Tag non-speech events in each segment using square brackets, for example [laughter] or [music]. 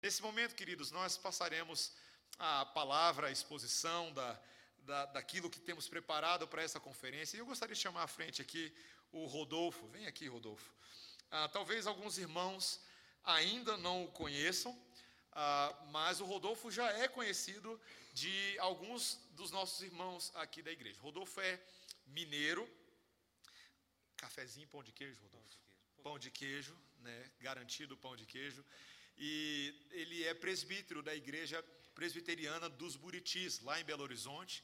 Nesse momento, queridos, nós passaremos a palavra, a exposição da, da, daquilo que temos preparado para essa conferência. E eu gostaria de chamar à frente aqui o Rodolfo. Vem aqui, Rodolfo. Ah, talvez alguns irmãos ainda não o conheçam, ah, mas o Rodolfo já é conhecido de alguns dos nossos irmãos aqui da igreja. Rodolfo é mineiro. Cafezinho, pão de queijo, Rodolfo? Pão de queijo, pão de queijo né? Garantido pão de queijo e ele é presbítero da igreja presbiteriana dos Buritis, lá em Belo Horizonte.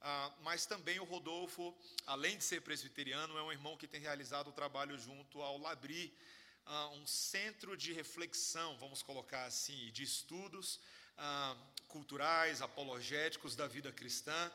Ah, mas também o Rodolfo, além de ser presbiteriano, é um irmão que tem realizado o trabalho junto ao Labri, ah, um centro de reflexão, vamos colocar assim, de estudos ah, culturais, apologéticos da vida cristã,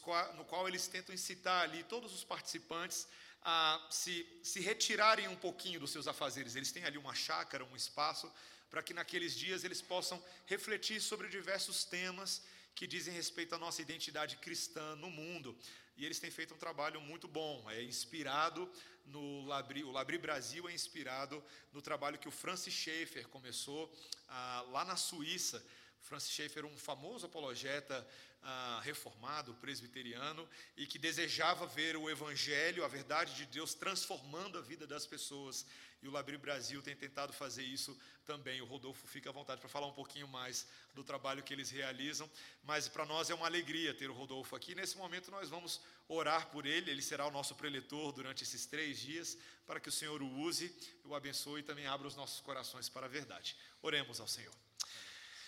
qual, no qual eles tentam incitar ali todos os participantes a se, se retirarem um pouquinho dos seus afazeres. Eles têm ali uma chácara, um espaço para que naqueles dias eles possam refletir sobre diversos temas que dizem respeito à nossa identidade cristã no mundo. E eles têm feito um trabalho muito bom, é inspirado no Labri, o Labri Brasil é inspirado no trabalho que o Francis Schaeffer começou ah, lá na Suíça, Francis Schaeffer, um famoso apologeta ah, reformado, presbiteriano, e que desejava ver o Evangelho, a verdade de Deus, transformando a vida das pessoas. E o Labri Brasil tem tentado fazer isso também. O Rodolfo fica à vontade para falar um pouquinho mais do trabalho que eles realizam. Mas para nós é uma alegria ter o Rodolfo aqui. Nesse momento nós vamos orar por ele. Ele será o nosso preletor durante esses três dias, para que o Senhor o use, o abençoe e também abra os nossos corações para a verdade. Oremos ao Senhor.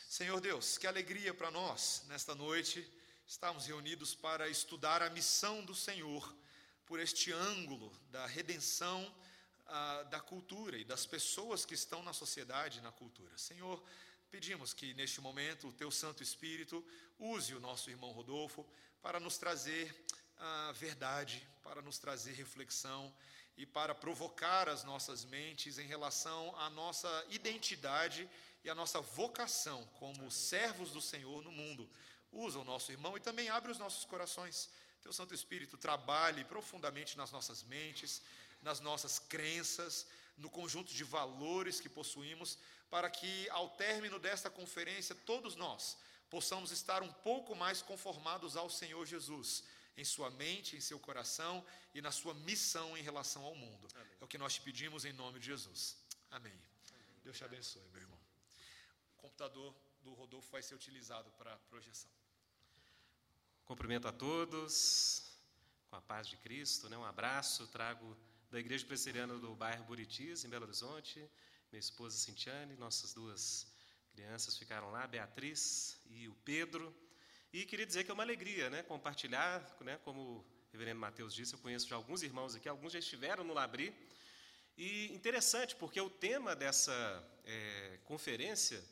Senhor Deus, que alegria para nós nesta noite estarmos reunidos para estudar a missão do Senhor por este ângulo da redenção ah, da cultura e das pessoas que estão na sociedade e na cultura. Senhor, pedimos que neste momento o Teu Santo Espírito use o nosso irmão Rodolfo para nos trazer a verdade, para nos trazer reflexão e para provocar as nossas mentes em relação à nossa identidade e à nossa vocação como servos do Senhor no mundo. Usa o nosso irmão e também abre os nossos corações. Teu Santo Espírito trabalhe profundamente nas nossas mentes, nas nossas crenças, no conjunto de valores que possuímos, para que ao término desta conferência todos nós possamos estar um pouco mais conformados ao Senhor Jesus em sua mente, em seu coração e na sua missão em relação ao mundo. Amém. É o que nós te pedimos em nome de Jesus. Amém. Amém. Deus te abençoe, meu irmão. Computador do Rodolfo vai ser utilizado para projeção. Cumprimento a todos, com a paz de Cristo, né? um abraço, trago da Igreja Presbiteriana do bairro Buritis, em Belo Horizonte, minha esposa Cintiane, nossas duas crianças ficaram lá, Beatriz e o Pedro. E queria dizer que é uma alegria né, compartilhar, né, como o reverendo Mateus disse, eu conheço já alguns irmãos aqui, alguns já estiveram no Labri. E interessante, porque o tema dessa é, conferência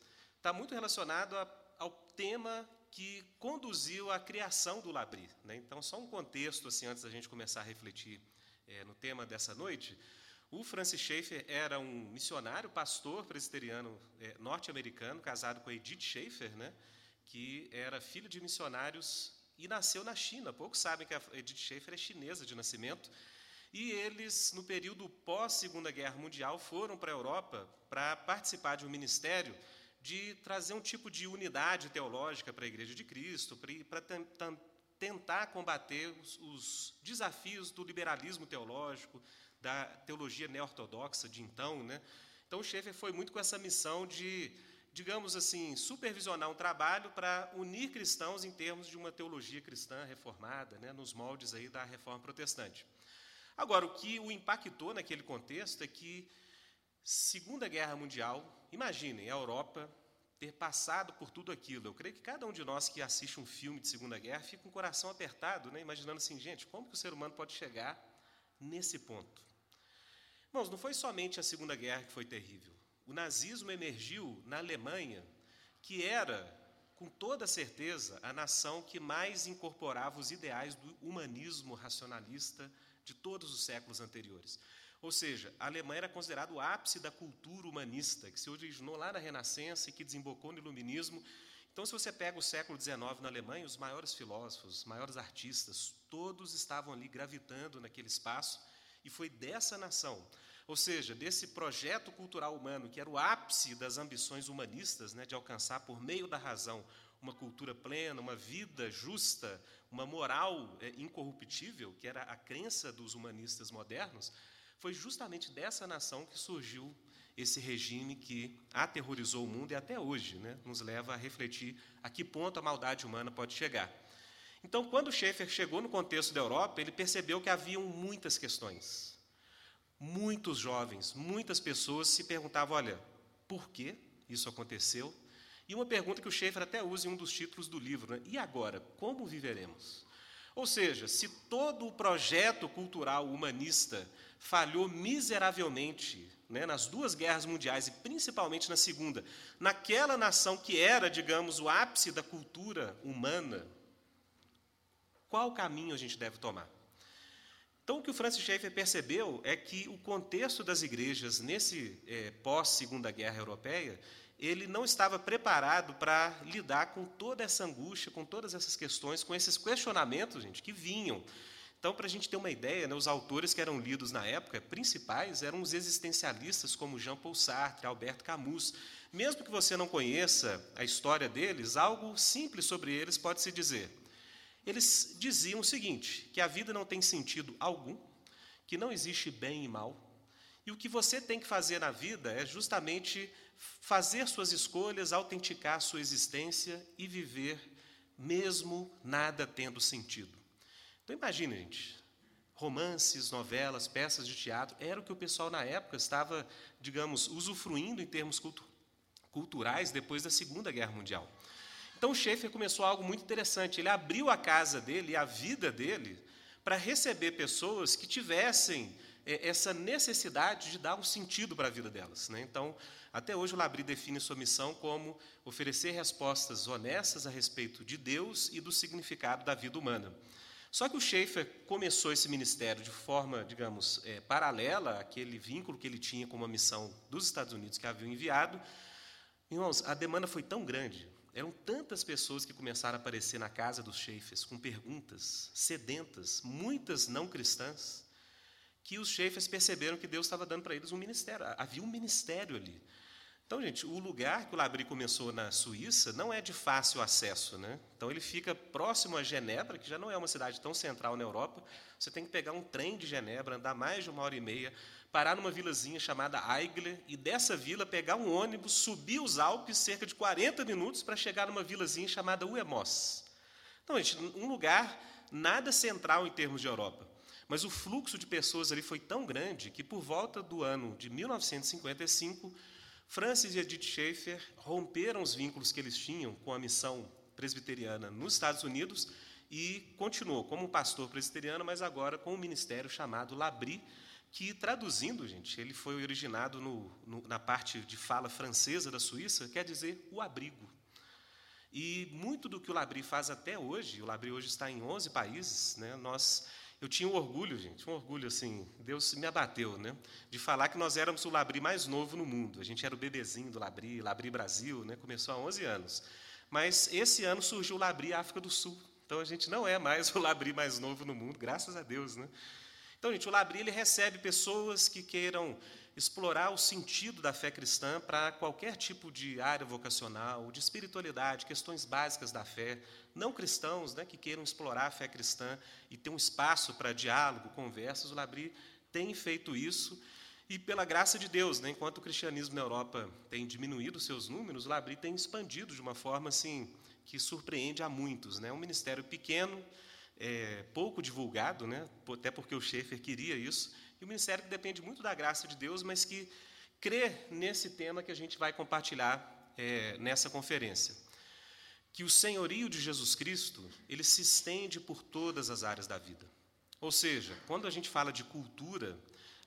está muito relacionado a, ao tema que conduziu à criação do Labri. Né? Então, só um contexto, assim, antes da gente começar a refletir é, no tema dessa noite. O Francis Schaeffer era um missionário, pastor presbiteriano é, norte-americano, casado com a Edith Schaeffer, né? que era filho de missionários e nasceu na China. Poucos sabem que a Edith Schaefer é chinesa de nascimento. E eles, no período pós-Segunda Guerra Mundial, foram para a Europa para participar de um ministério de trazer um tipo de unidade teológica para a Igreja de Cristo, para tentar combater os, os, desafios do liberalismo teológico, da teologia neo-ortodoxa de então. Né? Então, o Schaeffer foi muito com essa missão de digamos assim, supervisionar um trabalho para unir cristãos em termos de uma teologia cristã reformada, né, nos moldes aí da reforma protestante. Agora, o que o impactou naquele contexto é que, Segunda Guerra Mundial, imaginem, a Europa ter passado por tudo aquilo. Eu creio que cada um de nós que assiste um filme de Segunda Guerra fica com o coração apertado, né, imaginando assim, gente, como que o ser humano pode chegar nesse ponto? Irmãos, não foi somente a Segunda Guerra que foi terrível o nazismo emergiu na Alemanha, que era, com toda certeza, a nação que mais incorporava os ideais do humanismo racionalista de todos os séculos anteriores. Ou seja, a Alemanha era considerada o ápice da cultura humanista, que se originou lá na Renascença e que desembocou no Iluminismo. Então, se você pega o século XIX na Alemanha, os maiores filósofos, os maiores artistas, todos estavam ali gravitando naquele espaço, e foi dessa nação ou seja, desse projeto cultural humano, que era o ápice das ambições humanistas, né, de alcançar por meio da razão uma cultura plena, uma vida justa, uma moral é, incorruptível, que era a crença dos humanistas modernos, foi justamente dessa nação que surgiu esse regime que aterrorizou o mundo e até hoje né, nos leva a refletir a que ponto a maldade humana pode chegar. Então, quando Schaeffer chegou no contexto da Europa, ele percebeu que haviam muitas questões. Muitos jovens, muitas pessoas se perguntavam: olha, por que isso aconteceu? E uma pergunta que o Schaeffer até usa em um dos títulos do livro: né? e agora, como viveremos? Ou seja, se todo o projeto cultural humanista falhou miseravelmente né, nas duas guerras mundiais e principalmente na segunda, naquela nação que era, digamos, o ápice da cultura humana, qual caminho a gente deve tomar? Então, o que o Francis Schaeffer percebeu é que o contexto das igrejas nesse é, pós-segunda guerra europeia, ele não estava preparado para lidar com toda essa angústia, com todas essas questões, com esses questionamentos, gente, que vinham. Então, para a gente ter uma ideia, né, os autores que eram lidos na época, principais, eram os existencialistas como Jean-Paul Sartre, Alberto Camus. Mesmo que você não conheça a história deles, algo simples sobre eles pode se dizer eles diziam o seguinte: que a vida não tem sentido algum, que não existe bem e mal, e o que você tem que fazer na vida é justamente fazer suas escolhas, autenticar sua existência e viver, mesmo nada tendo sentido. Então imagine, gente, romances, novelas, peças de teatro, era o que o pessoal na época estava, digamos, usufruindo em termos culturais depois da Segunda Guerra Mundial. Então Schaeffer começou algo muito interessante. Ele abriu a casa dele a vida dele para receber pessoas que tivessem é, essa necessidade de dar um sentido para a vida delas. Né? Então, até hoje o Labri define sua missão como oferecer respostas honestas a respeito de Deus e do significado da vida humana. Só que o Schaeffer começou esse ministério de forma, digamos, é, paralela àquele vínculo que ele tinha com uma missão dos Estados Unidos que havia enviado. Irmãos, a demanda foi tão grande, eram tantas pessoas que começaram a aparecer na casa dos chefes com perguntas sedentas, muitas não cristãs, que os chefes perceberam que Deus estava dando para eles um ministério. Havia um ministério ali. Então, gente, o lugar que o Labri começou na Suíça não é de fácil acesso, né? Então ele fica próximo a Genebra, que já não é uma cidade tão central na Europa. Você tem que pegar um trem de Genebra, andar mais de uma hora e meia, parar numa vilazinha chamada Aigle e dessa vila pegar um ônibus, subir os Alpes cerca de 40 minutos para chegar numa vilazinha chamada Uemos. Então, gente, um lugar nada central em termos de Europa. Mas o fluxo de pessoas ali foi tão grande que por volta do ano de 1955 Francis e Edith Schaeffer romperam os vínculos que eles tinham com a missão presbiteriana nos Estados Unidos e continuou como pastor presbiteriano, mas agora com um ministério chamado Labri, que traduzindo, gente, ele foi originado no, no, na parte de fala francesa da Suíça, quer dizer o abrigo. E muito do que o Labri faz até hoje, o Labri hoje está em 11 países, né, nós eu tinha um orgulho, gente, um orgulho assim, Deus me abateu, né? De falar que nós éramos o Labri mais novo no mundo. A gente era o bebezinho do Labri, Labri Brasil, né? Começou há 11 anos. Mas esse ano surgiu o Labri África do Sul. Então a gente não é mais [laughs] o Labri mais novo no mundo, graças a Deus, né? Então, gente, o Labri ele recebe pessoas que queiram explorar o sentido da fé cristã para qualquer tipo de área vocacional, de espiritualidade, questões básicas da fé, não cristãos né, que queiram explorar a fé cristã e ter um espaço para diálogo, conversas, o Labri tem feito isso. E pela graça de Deus, né, enquanto o cristianismo na Europa tem diminuído seus números, o Labri tem expandido de uma forma assim que surpreende a muitos. Né? Um ministério pequeno, é, pouco divulgado, né, até porque o Schaefer queria isso, e um ministério que depende muito da graça de Deus, mas que crê nesse tema que a gente vai compartilhar é, nessa conferência. Que o senhorio de Jesus Cristo, ele se estende por todas as áreas da vida. Ou seja, quando a gente fala de cultura,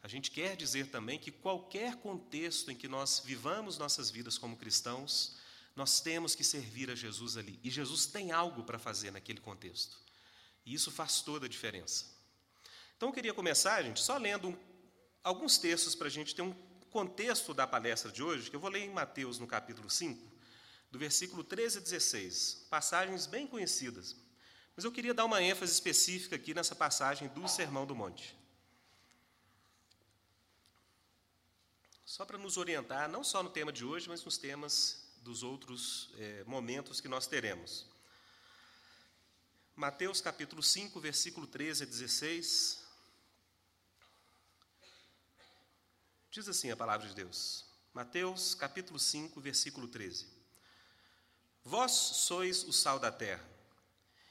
a gente quer dizer também que qualquer contexto em que nós vivamos nossas vidas como cristãos, nós temos que servir a Jesus ali. E Jesus tem algo para fazer naquele contexto. E isso faz toda a diferença. Então eu queria começar, gente, só lendo alguns textos para a gente ter um contexto da palestra de hoje, que eu vou ler em Mateus, no capítulo 5, do versículo 13 a 16, passagens bem conhecidas. Mas eu queria dar uma ênfase específica aqui nessa passagem do Sermão do Monte. só para nos orientar, não só no tema de hoje, mas nos temas dos outros é, momentos que nós teremos. Mateus capítulo 5, versículo 13 a 16. Diz assim a palavra de Deus. Mateus capítulo 5, versículo 13. Vós sois o sal da terra,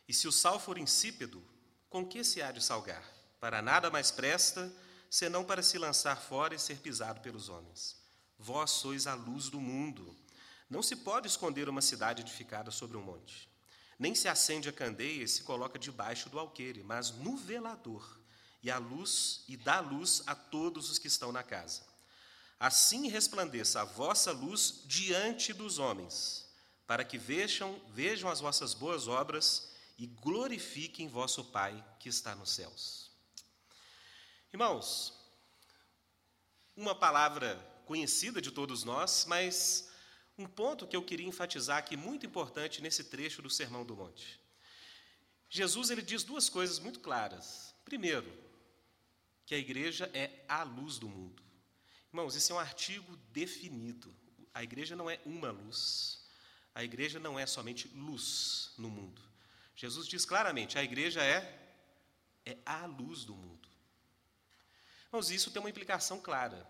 e se o sal for insípido, com que se há de salgar? Para nada mais presta, senão para se lançar fora e ser pisado pelos homens. Vós sois a luz do mundo. Não se pode esconder uma cidade edificada sobre um monte. Nem se acende a candeia e se coloca debaixo do alqueire, mas no velador, e a luz e dá luz a todos os que estão na casa. Assim resplandeça a vossa luz diante dos homens, para que vejam, vejam as vossas boas obras e glorifiquem vosso Pai que está nos céus. Irmãos, uma palavra conhecida de todos nós, mas um ponto que eu queria enfatizar aqui muito importante nesse trecho do Sermão do Monte. Jesus ele diz duas coisas muito claras. Primeiro, que a igreja é a luz do mundo. Irmãos, esse é um artigo definido. A igreja não é uma luz. A igreja não é somente luz no mundo. Jesus diz claramente: a igreja é é a luz do mundo. Irmãos, isso tem uma implicação clara.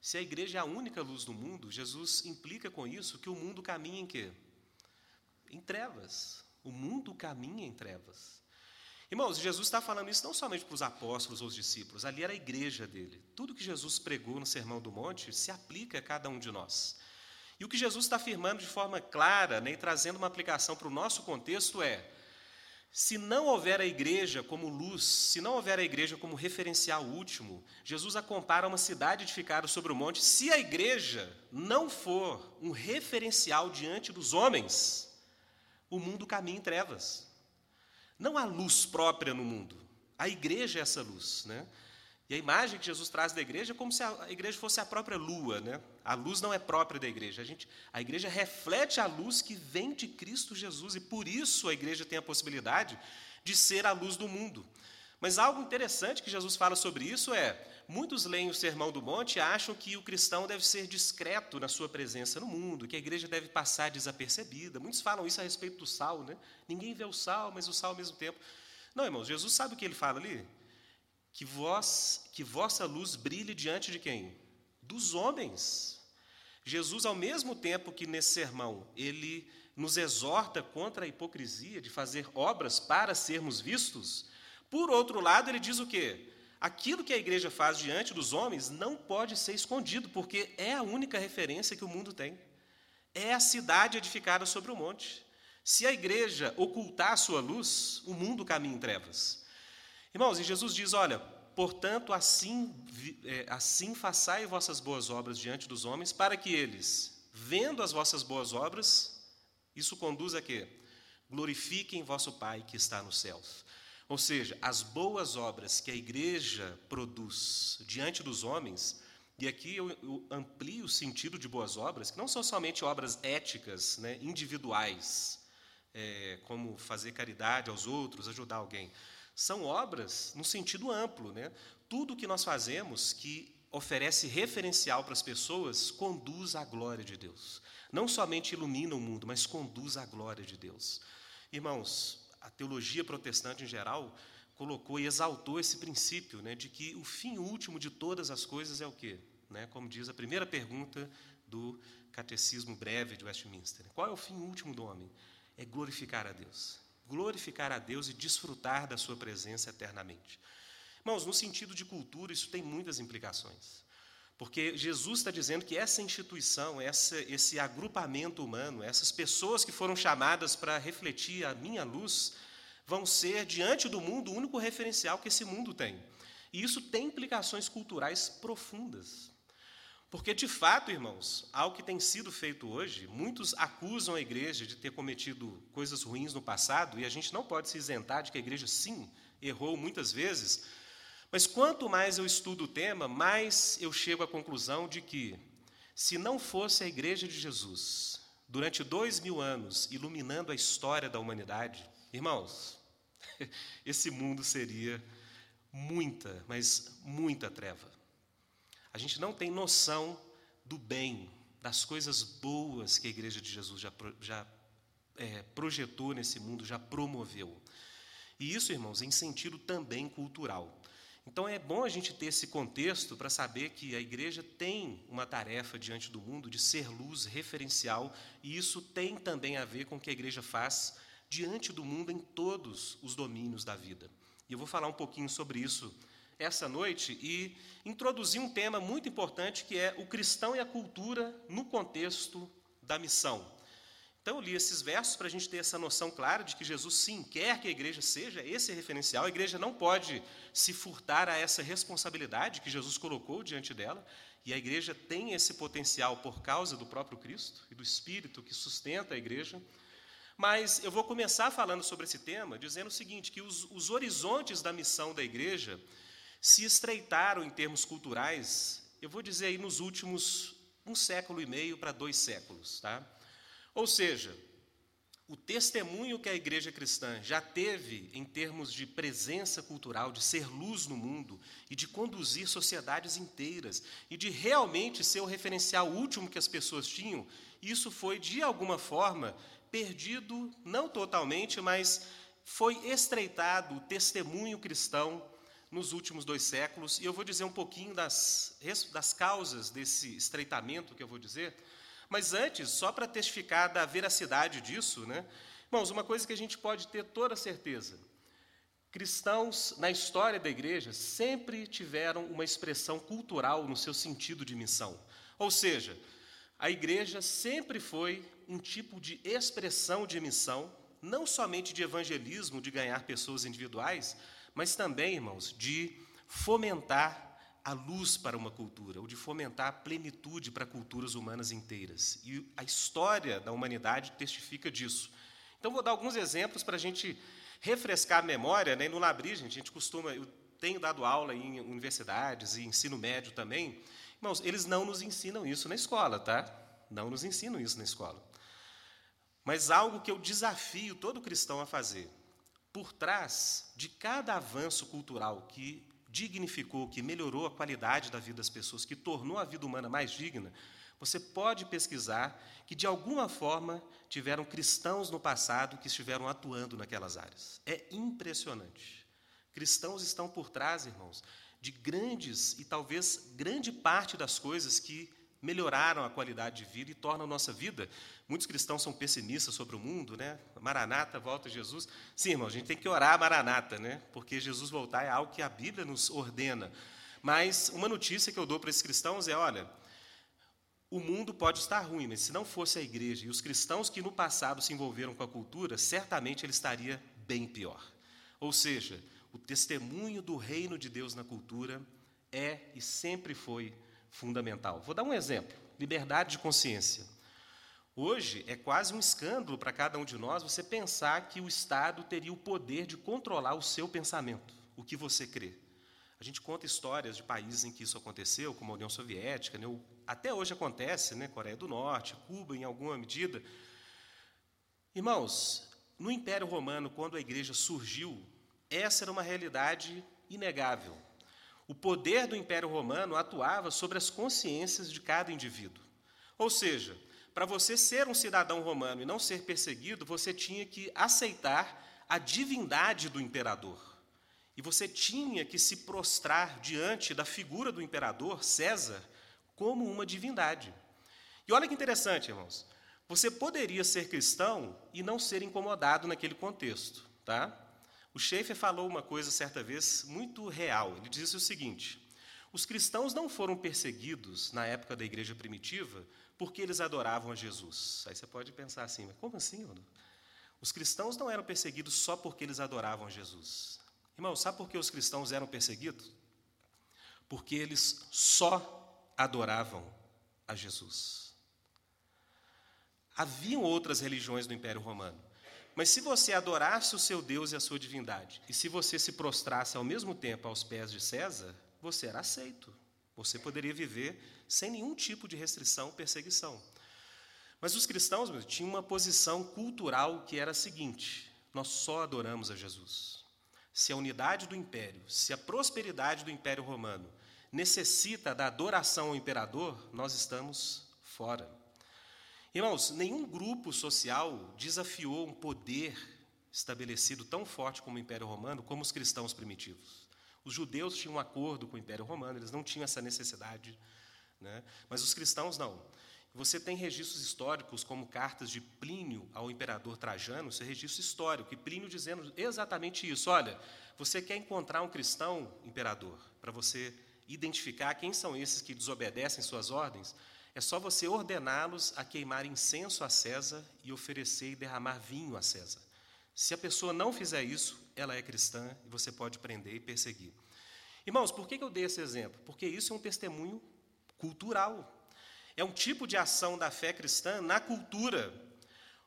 Se a igreja é a única luz do mundo, Jesus implica com isso que o mundo caminha em quê? Em trevas. O mundo caminha em trevas. Irmãos, Jesus está falando isso não somente para os apóstolos ou os discípulos, ali era a igreja dele. Tudo que Jesus pregou no Sermão do Monte se aplica a cada um de nós. E o que Jesus está afirmando de forma clara né, e trazendo uma aplicação para o nosso contexto é: se não houver a igreja como luz, se não houver a igreja como referencial último, Jesus a compara a uma cidade edificada sobre o monte. Se a igreja não for um referencial diante dos homens, o mundo caminha em trevas. Não há luz própria no mundo. A igreja é essa luz, né? E a imagem que Jesus traz da igreja é como se a igreja fosse a própria lua, né? A luz não é própria da igreja. A, gente, a igreja reflete a luz que vem de Cristo Jesus e por isso a igreja tem a possibilidade de ser a luz do mundo. Mas algo interessante que Jesus fala sobre isso é: muitos leem o Sermão do Monte e acham que o cristão deve ser discreto na sua presença no mundo, que a igreja deve passar desapercebida. Muitos falam isso a respeito do sal, né? Ninguém vê o sal, mas o sal ao mesmo tempo. Não, irmãos, Jesus sabe o que ele fala ali? que vós, que vossa luz brilhe diante de quem? Dos homens. Jesus, ao mesmo tempo que nesse sermão ele nos exorta contra a hipocrisia de fazer obras para sermos vistos, por outro lado, ele diz o quê? Aquilo que a igreja faz diante dos homens não pode ser escondido, porque é a única referência que o mundo tem. É a cidade edificada sobre o monte. Se a igreja ocultar a sua luz, o mundo caminha em trevas. Irmãos, e Jesus diz: olha, portanto, assim, é, assim façai vossas boas obras diante dos homens, para que eles, vendo as vossas boas obras, isso conduz a quê? Glorifiquem vosso Pai que está nos céus. Ou seja, as boas obras que a igreja produz diante dos homens, e aqui eu, eu amplio o sentido de boas obras, que não são somente obras éticas, né, individuais, é, como fazer caridade aos outros, ajudar alguém, são obras no sentido amplo. Né? Tudo que nós fazemos que oferece referencial para as pessoas conduz à glória de Deus. Não somente ilumina o mundo, mas conduz à glória de Deus. Irmãos, a teologia protestante em geral colocou e exaltou esse princípio né, de que o fim último de todas as coisas é o quê? Né, como diz a primeira pergunta do Catecismo Breve de Westminster. Qual é o fim último do homem? É glorificar a Deus glorificar a Deus e desfrutar da sua presença eternamente. Irmãos, no sentido de cultura, isso tem muitas implicações. Porque Jesus está dizendo que essa instituição, essa, esse agrupamento humano, essas pessoas que foram chamadas para refletir a minha luz, vão ser, diante do mundo, o único referencial que esse mundo tem. E isso tem implicações culturais profundas. Porque, de fato, irmãos, algo que tem sido feito hoje, muitos acusam a igreja de ter cometido coisas ruins no passado, e a gente não pode se isentar de que a igreja, sim, errou muitas vezes, mas quanto mais eu estudo o tema, mais eu chego à conclusão de que, se não fosse a igreja de Jesus, durante dois mil anos, iluminando a história da humanidade, irmãos, [laughs] esse mundo seria muita, mas muita treva. A gente não tem noção do bem, das coisas boas que a Igreja de Jesus já, já é, projetou nesse mundo, já promoveu. E isso, irmãos, em sentido também cultural. Então é bom a gente ter esse contexto para saber que a igreja tem uma tarefa diante do mundo de ser luz referencial, e isso tem também a ver com o que a igreja faz diante do mundo em todos os domínios da vida. E eu vou falar um pouquinho sobre isso essa noite e introduzir um tema muito importante que é o cristão e a cultura no contexto da missão. Então, eu li esses versos para a gente ter essa noção clara de que Jesus, sim, quer que a igreja seja esse referencial. A igreja não pode se furtar a essa responsabilidade que Jesus colocou diante dela. E a igreja tem esse potencial por causa do próprio Cristo e do Espírito que sustenta a igreja. Mas eu vou começar falando sobre esse tema, dizendo o seguinte: que os, os horizontes da missão da igreja se estreitaram em termos culturais, eu vou dizer aí nos últimos um século e meio para dois séculos. Tá? Ou seja, o testemunho que a igreja cristã já teve em termos de presença cultural, de ser luz no mundo e de conduzir sociedades inteiras e de realmente ser o referencial último que as pessoas tinham, isso foi de alguma forma perdido, não totalmente, mas foi estreitado o testemunho cristão nos últimos dois séculos. E eu vou dizer um pouquinho das, das causas desse estreitamento que eu vou dizer. Mas antes, só para testificar da veracidade disso, né? Irmãos, uma coisa que a gente pode ter toda certeza: cristãos na história da igreja sempre tiveram uma expressão cultural no seu sentido de missão. Ou seja, a igreja sempre foi um tipo de expressão de missão, não somente de evangelismo, de ganhar pessoas individuais, mas também, irmãos, de fomentar a luz para uma cultura, ou de fomentar a plenitude para culturas humanas inteiras. E a história da humanidade testifica disso. Então, vou dar alguns exemplos para a gente refrescar a memória. Né? No Labri, gente, a gente costuma. Eu tenho dado aula em universidades e ensino médio também. Irmãos, eles não nos ensinam isso na escola, tá? Não nos ensinam isso na escola. Mas algo que eu desafio todo cristão a fazer. Por trás de cada avanço cultural que dignificou, que melhorou a qualidade da vida das pessoas, que tornou a vida humana mais digna, você pode pesquisar que, de alguma forma, tiveram cristãos no passado que estiveram atuando naquelas áreas. É impressionante. Cristãos estão por trás, irmãos, de grandes e talvez grande parte das coisas que melhoraram a qualidade de vida e tornam a nossa vida. Muitos cristãos são pessimistas sobre o mundo, né? Maranata, volta Jesus. Sim, irmão, a gente tem que orar Maranata, né? Porque Jesus voltar é algo que a Bíblia nos ordena. Mas uma notícia que eu dou para esses cristãos é: olha, o mundo pode estar ruim, mas se não fosse a igreja e os cristãos que no passado se envolveram com a cultura, certamente ele estaria bem pior. Ou seja, o testemunho do reino de Deus na cultura é e sempre foi fundamental. Vou dar um exemplo: liberdade de consciência. Hoje é quase um escândalo para cada um de nós você pensar que o Estado teria o poder de controlar o seu pensamento, o que você crê. A gente conta histórias de países em que isso aconteceu, como a União Soviética, né? até hoje acontece, né? Coreia do Norte, Cuba, em alguma medida. Irmãos, no Império Romano, quando a igreja surgiu, essa era uma realidade inegável. O poder do Império Romano atuava sobre as consciências de cada indivíduo. Ou seja, para você ser um cidadão romano e não ser perseguido, você tinha que aceitar a divindade do imperador. E você tinha que se prostrar diante da figura do imperador, César, como uma divindade. E olha que interessante, irmãos. Você poderia ser cristão e não ser incomodado naquele contexto, tá? O Schaeffer falou uma coisa certa vez muito real. Ele disse o seguinte: os cristãos não foram perseguidos na época da igreja primitiva porque eles adoravam a Jesus. Aí você pode pensar assim, mas como assim? Os cristãos não eram perseguidos só porque eles adoravam a Jesus. Irmão, sabe por que os cristãos eram perseguidos? Porque eles só adoravam a Jesus. Haviam outras religiões no Império Romano, mas se você adorasse o seu Deus e a sua divindade, e se você se prostrasse ao mesmo tempo aos pés de César, você era aceito. Você poderia viver sem nenhum tipo de restrição, perseguição. Mas os cristãos meu, tinham uma posição cultural que era a seguinte: nós só adoramos a Jesus. Se a unidade do império, se a prosperidade do império romano necessita da adoração ao imperador, nós estamos fora. Irmãos, nenhum grupo social desafiou um poder estabelecido tão forte como o Império Romano como os cristãos primitivos. Os judeus tinham um acordo com o Império Romano, eles não tinham essa necessidade, né? mas os cristãos não. Você tem registros históricos, como cartas de Plínio ao imperador Trajano, isso é registro histórico, e Plínio dizendo exatamente isso: olha, você quer encontrar um cristão, imperador, para você identificar quem são esses que desobedecem suas ordens, é só você ordená-los a queimar incenso a César e oferecer e derramar vinho a César. Se a pessoa não fizer isso, ela é cristã e você pode prender e perseguir. Irmãos, por que eu dei esse exemplo? Porque isso é um testemunho cultural. É um tipo de ação da fé cristã na cultura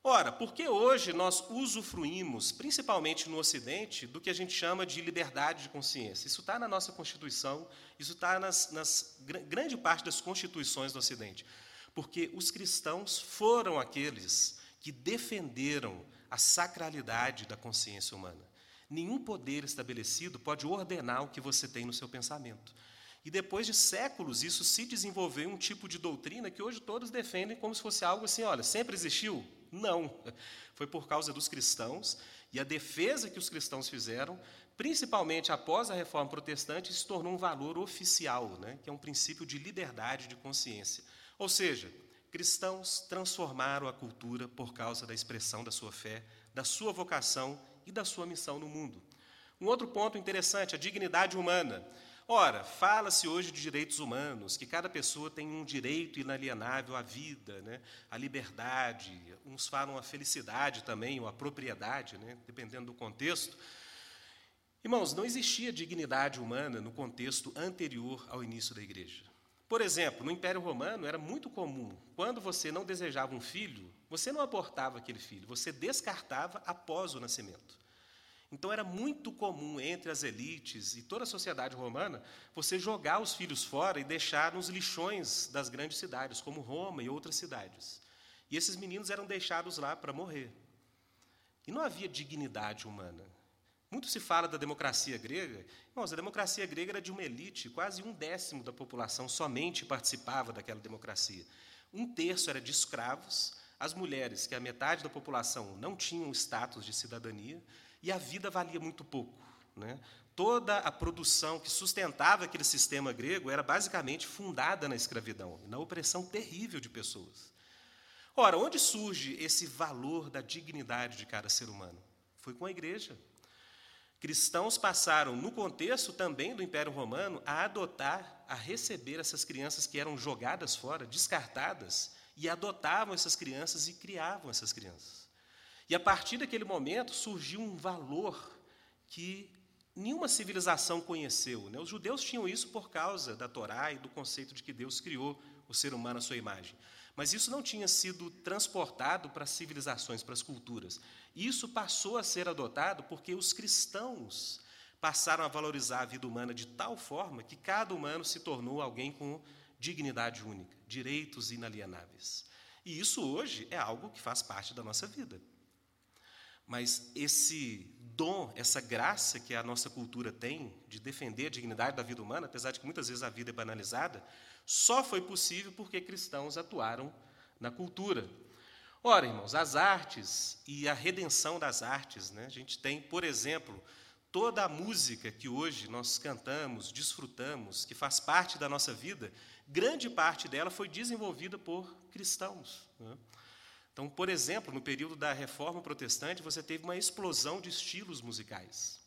Ora, porque hoje nós usufruímos, principalmente no Ocidente, do que a gente chama de liberdade de consciência? Isso está na nossa Constituição, isso está nas, nas grande parte das constituições do Ocidente. Porque os cristãos foram aqueles que defenderam a sacralidade da consciência humana. Nenhum poder estabelecido pode ordenar o que você tem no seu pensamento. E depois de séculos, isso se desenvolveu um tipo de doutrina que hoje todos defendem como se fosse algo assim: olha, sempre existiu? Não. Foi por causa dos cristãos e a defesa que os cristãos fizeram, principalmente após a reforma protestante, se tornou um valor oficial, né, que é um princípio de liberdade de consciência. Ou seja, cristãos transformaram a cultura por causa da expressão da sua fé, da sua vocação e da sua missão no mundo. Um outro ponto interessante, a dignidade humana. Ora, fala-se hoje de direitos humanos, que cada pessoa tem um direito inalienável à vida, né, à liberdade, uns falam a felicidade também, ou a propriedade, né, dependendo do contexto. Irmãos, não existia dignidade humana no contexto anterior ao início da igreja. Por exemplo, no Império Romano era muito comum, quando você não desejava um filho, você não abortava aquele filho, você descartava após o nascimento. Então era muito comum entre as elites e toda a sociedade romana você jogar os filhos fora e deixar nos lixões das grandes cidades, como Roma e outras cidades. E esses meninos eram deixados lá para morrer. E não havia dignidade humana. Muito se fala da democracia grega. Irmãos, a democracia grega era de uma elite, quase um décimo da população somente participava daquela democracia. Um terço era de escravos, as mulheres, que a metade da população não tinham status de cidadania, e a vida valia muito pouco. Né? Toda a produção que sustentava aquele sistema grego era basicamente fundada na escravidão, na opressão terrível de pessoas. Ora, onde surge esse valor da dignidade de cada ser humano? Foi com a igreja. Cristãos passaram, no contexto também do Império Romano, a adotar, a receber essas crianças que eram jogadas fora, descartadas, e adotavam essas crianças e criavam essas crianças. E a partir daquele momento surgiu um valor que nenhuma civilização conheceu. Né? Os judeus tinham isso por causa da Torá e do conceito de que Deus criou o ser humano à sua imagem. Mas isso não tinha sido transportado para as civilizações, para as culturas. Isso passou a ser adotado porque os cristãos passaram a valorizar a vida humana de tal forma que cada humano se tornou alguém com dignidade única, direitos inalienáveis. E isso hoje é algo que faz parte da nossa vida. Mas esse dom, essa graça que a nossa cultura tem de defender a dignidade da vida humana, apesar de que muitas vezes a vida é banalizada, só foi possível porque cristãos atuaram na cultura. Ora, irmãos, as artes e a redenção das artes, né? a gente tem, por exemplo, toda a música que hoje nós cantamos, desfrutamos, que faz parte da nossa vida, grande parte dela foi desenvolvida por cristãos. Né? Então, por exemplo, no período da Reforma Protestante, você teve uma explosão de estilos musicais.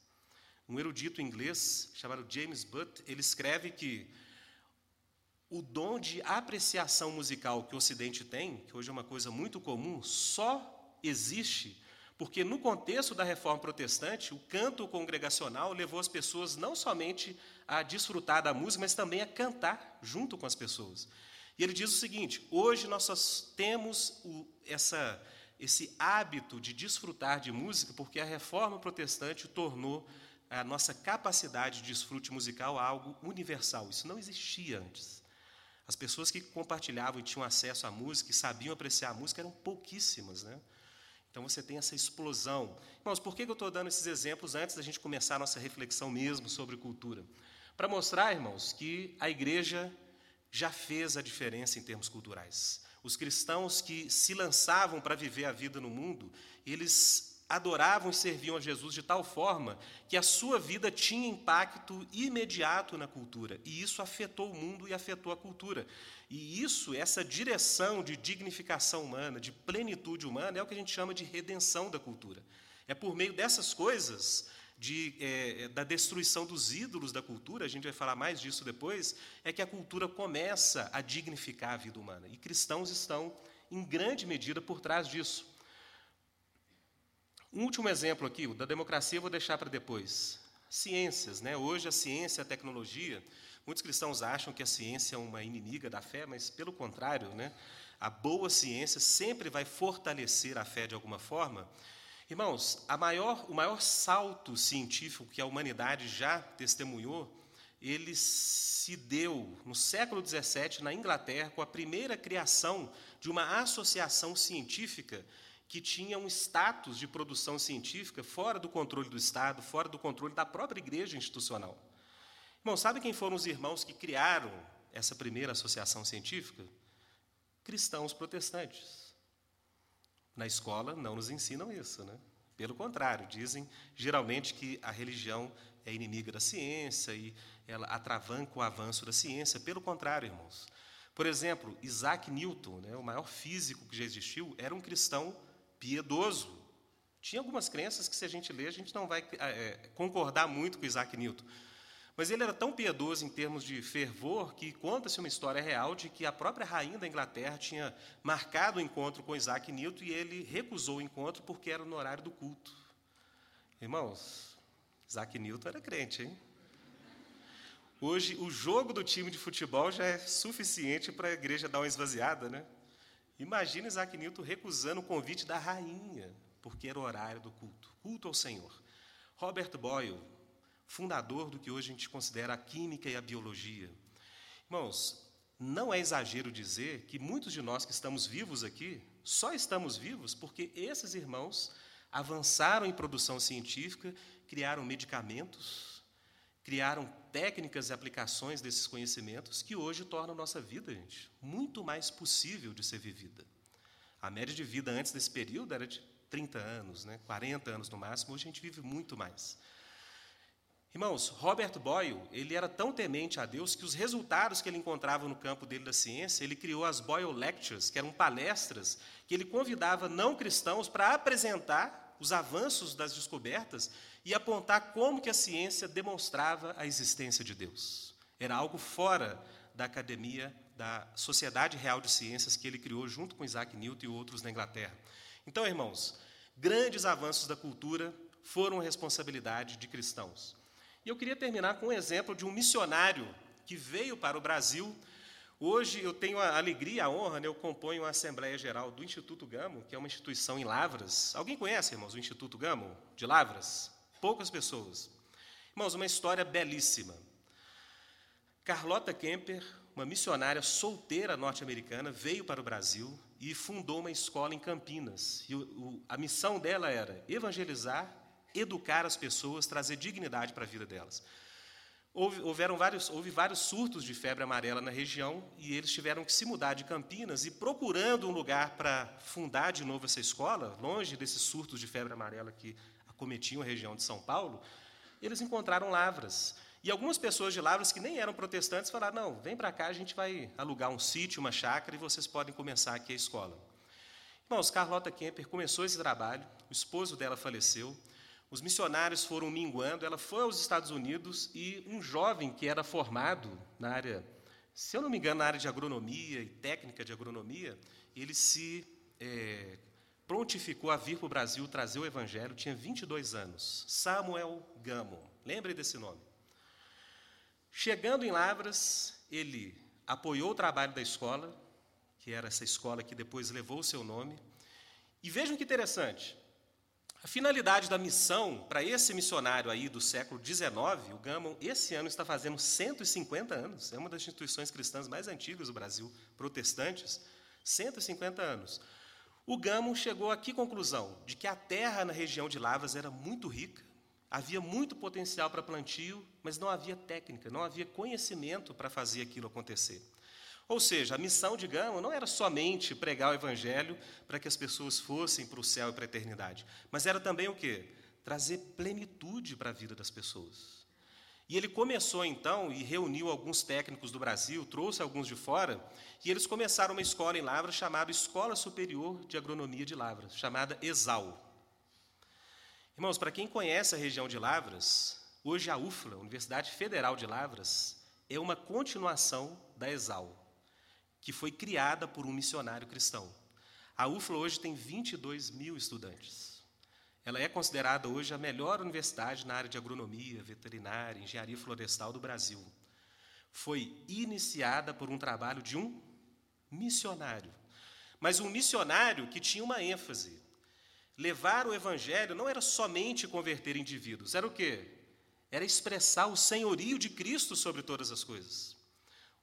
Um erudito inglês chamado James Butt, ele escreve que o dom de apreciação musical que o Ocidente tem, que hoje é uma coisa muito comum, só existe porque no contexto da reforma protestante, o canto congregacional levou as pessoas não somente a desfrutar da música, mas também a cantar junto com as pessoas. E ele diz o seguinte: hoje nós temos o, essa, esse hábito de desfrutar de música porque a reforma protestante tornou a nossa capacidade de desfrute musical algo universal. Isso não existia antes. As pessoas que compartilhavam e tinham acesso à música e sabiam apreciar a música eram pouquíssimas. Né? Então você tem essa explosão. Irmãos, por que eu estou dando esses exemplos antes da gente começar a nossa reflexão mesmo sobre cultura? para mostrar, irmãos, que a igreja já fez a diferença em termos culturais. Os cristãos que se lançavam para viver a vida no mundo, eles adoravam e serviam a Jesus de tal forma que a sua vida tinha impacto imediato na cultura, e isso afetou o mundo e afetou a cultura. E isso, essa direção de dignificação humana, de plenitude humana, é o que a gente chama de redenção da cultura. É por meio dessas coisas, de, é, da destruição dos ídolos da cultura, a gente vai falar mais disso depois, é que a cultura começa a dignificar a vida humana. E cristãos estão, em grande medida, por trás disso. Um último exemplo aqui, o da democracia, eu vou deixar para depois. Ciências, né? Hoje a ciência, a tecnologia, muitos cristãos acham que a ciência é uma inimiga da fé, mas pelo contrário, né? A boa ciência sempre vai fortalecer a fé de alguma forma. Irmãos, maior, o maior salto científico que a humanidade já testemunhou, ele se deu no século XVII na Inglaterra com a primeira criação de uma associação científica que tinha um status de produção científica fora do controle do Estado, fora do controle da própria igreja institucional. Irmão, sabe quem foram os irmãos que criaram essa primeira associação científica? Cristãos protestantes. Na escola não nos ensinam isso, né? Pelo contrário, dizem geralmente que a religião é inimiga da ciência e ela atravanca o avanço da ciência. Pelo contrário, irmãos. Por exemplo, Isaac Newton, né, o maior físico que já existiu, era um cristão piedoso. Tinha algumas crenças que, se a gente ler, a gente não vai é, concordar muito com Isaac Newton. Mas ele era tão piedoso em termos de fervor que conta-se uma história real de que a própria rainha da Inglaterra tinha marcado o encontro com Isaac Newton e ele recusou o encontro porque era no horário do culto. Irmãos, Isaac Newton era crente, hein? Hoje, o jogo do time de futebol já é suficiente para a igreja dar uma esvaziada, né? Imagina Isaac Newton recusando o convite da rainha, porque era o horário do culto culto ao Senhor. Robert Boyle, fundador do que hoje a gente considera a química e a biologia. Irmãos, não é exagero dizer que muitos de nós que estamos vivos aqui só estamos vivos porque esses irmãos avançaram em produção científica, criaram medicamentos, criaram técnicas e aplicações desses conhecimentos que hoje tornam nossa vida, gente, muito mais possível de ser vivida. A média de vida antes desse período era de 30 anos, né, 40 anos no máximo, hoje a gente vive muito mais. Irmãos, Robert Boyle, ele era tão temente a Deus que os resultados que ele encontrava no campo dele da ciência, ele criou as Boyle Lectures, que eram palestras que ele convidava não cristãos para apresentar os avanços das descobertas e apontar como que a ciência demonstrava a existência de Deus. Era algo fora da academia, da Sociedade Real de Ciências que ele criou junto com Isaac Newton e outros na Inglaterra. Então, irmãos, grandes avanços da cultura foram responsabilidade de cristãos. E eu queria terminar com um exemplo de um missionário que veio para o Brasil. Hoje eu tenho a alegria, a honra, né, eu componho a Assembleia Geral do Instituto Gamo, que é uma instituição em Lavras. Alguém conhece, irmãos, o Instituto Gamo de Lavras? poucas pessoas. Irmãos, uma história belíssima. Carlota Kemper, uma missionária solteira norte-americana, veio para o Brasil e fundou uma escola em Campinas. E o, o, a missão dela era evangelizar, educar as pessoas, trazer dignidade para a vida delas. Houve, houveram vários, houve vários surtos de febre amarela na região e eles tiveram que se mudar de Campinas e procurando um lugar para fundar de novo essa escola, longe desses surtos de febre amarela que acometiam a região de São Paulo, eles encontraram Lavras. E algumas pessoas de Lavras que nem eram protestantes falaram: não, vem para cá, a gente vai alugar um sítio, uma chácara e vocês podem começar aqui a escola. Irmãos, Carlota Kemper começou esse trabalho, o esposo dela faleceu, os missionários foram minguando, ela foi aos Estados Unidos e um jovem que era formado na área, se eu não me engano, na área de agronomia e técnica de agronomia, ele se é, prontificou a vir para o Brasil trazer o Evangelho, tinha 22 anos. Samuel Gamo, lembre desse nome. Chegando em Lavras, ele apoiou o trabalho da escola, que era essa escola que depois levou o seu nome. E vejam que interessante. A finalidade da missão para esse missionário aí do século XIX, o Gammon, esse ano está fazendo 150 anos, é uma das instituições cristãs mais antigas do Brasil, protestantes, 150 anos. O Gamo chegou que conclusão? De que a terra na região de Lavras era muito rica, havia muito potencial para plantio, mas não havia técnica, não havia conhecimento para fazer aquilo acontecer. Ou seja, a missão de Gama não era somente pregar o evangelho para que as pessoas fossem para o céu e para a eternidade, mas era também o quê? Trazer plenitude para a vida das pessoas. E ele começou então e reuniu alguns técnicos do Brasil, trouxe alguns de fora, e eles começaram uma escola em Lavras chamada Escola Superior de Agronomia de Lavras, chamada ESAL. Irmãos, para quem conhece a região de Lavras, hoje a UFLA, Universidade Federal de Lavras, é uma continuação da ESAL, que foi criada por um missionário cristão. A UFLA hoje tem 22 mil estudantes. Ela é considerada hoje a melhor universidade na área de agronomia, veterinária, engenharia florestal do Brasil. Foi iniciada por um trabalho de um missionário. Mas um missionário que tinha uma ênfase. Levar o evangelho não era somente converter indivíduos, era o quê? Era expressar o senhorio de Cristo sobre todas as coisas.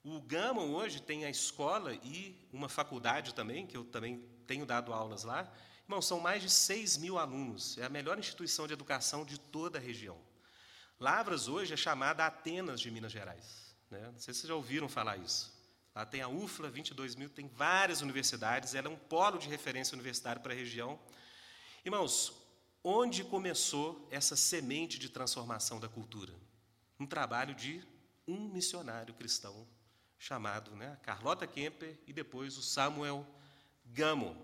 O Gammon hoje tem a escola e uma faculdade também, que eu também tenho dado aulas lá, Irmão, são mais de 6 mil alunos, é a melhor instituição de educação de toda a região. Lavras hoje é chamada Atenas de Minas Gerais. Né? Não sei se vocês já ouviram falar isso. Lá tem a UFLA, 22 mil, tem várias universidades, ela é um polo de referência universitário para a região. Irmãos, onde começou essa semente de transformação da cultura? Um trabalho de um missionário cristão chamado né, Carlota Kemper e depois o Samuel Gamo.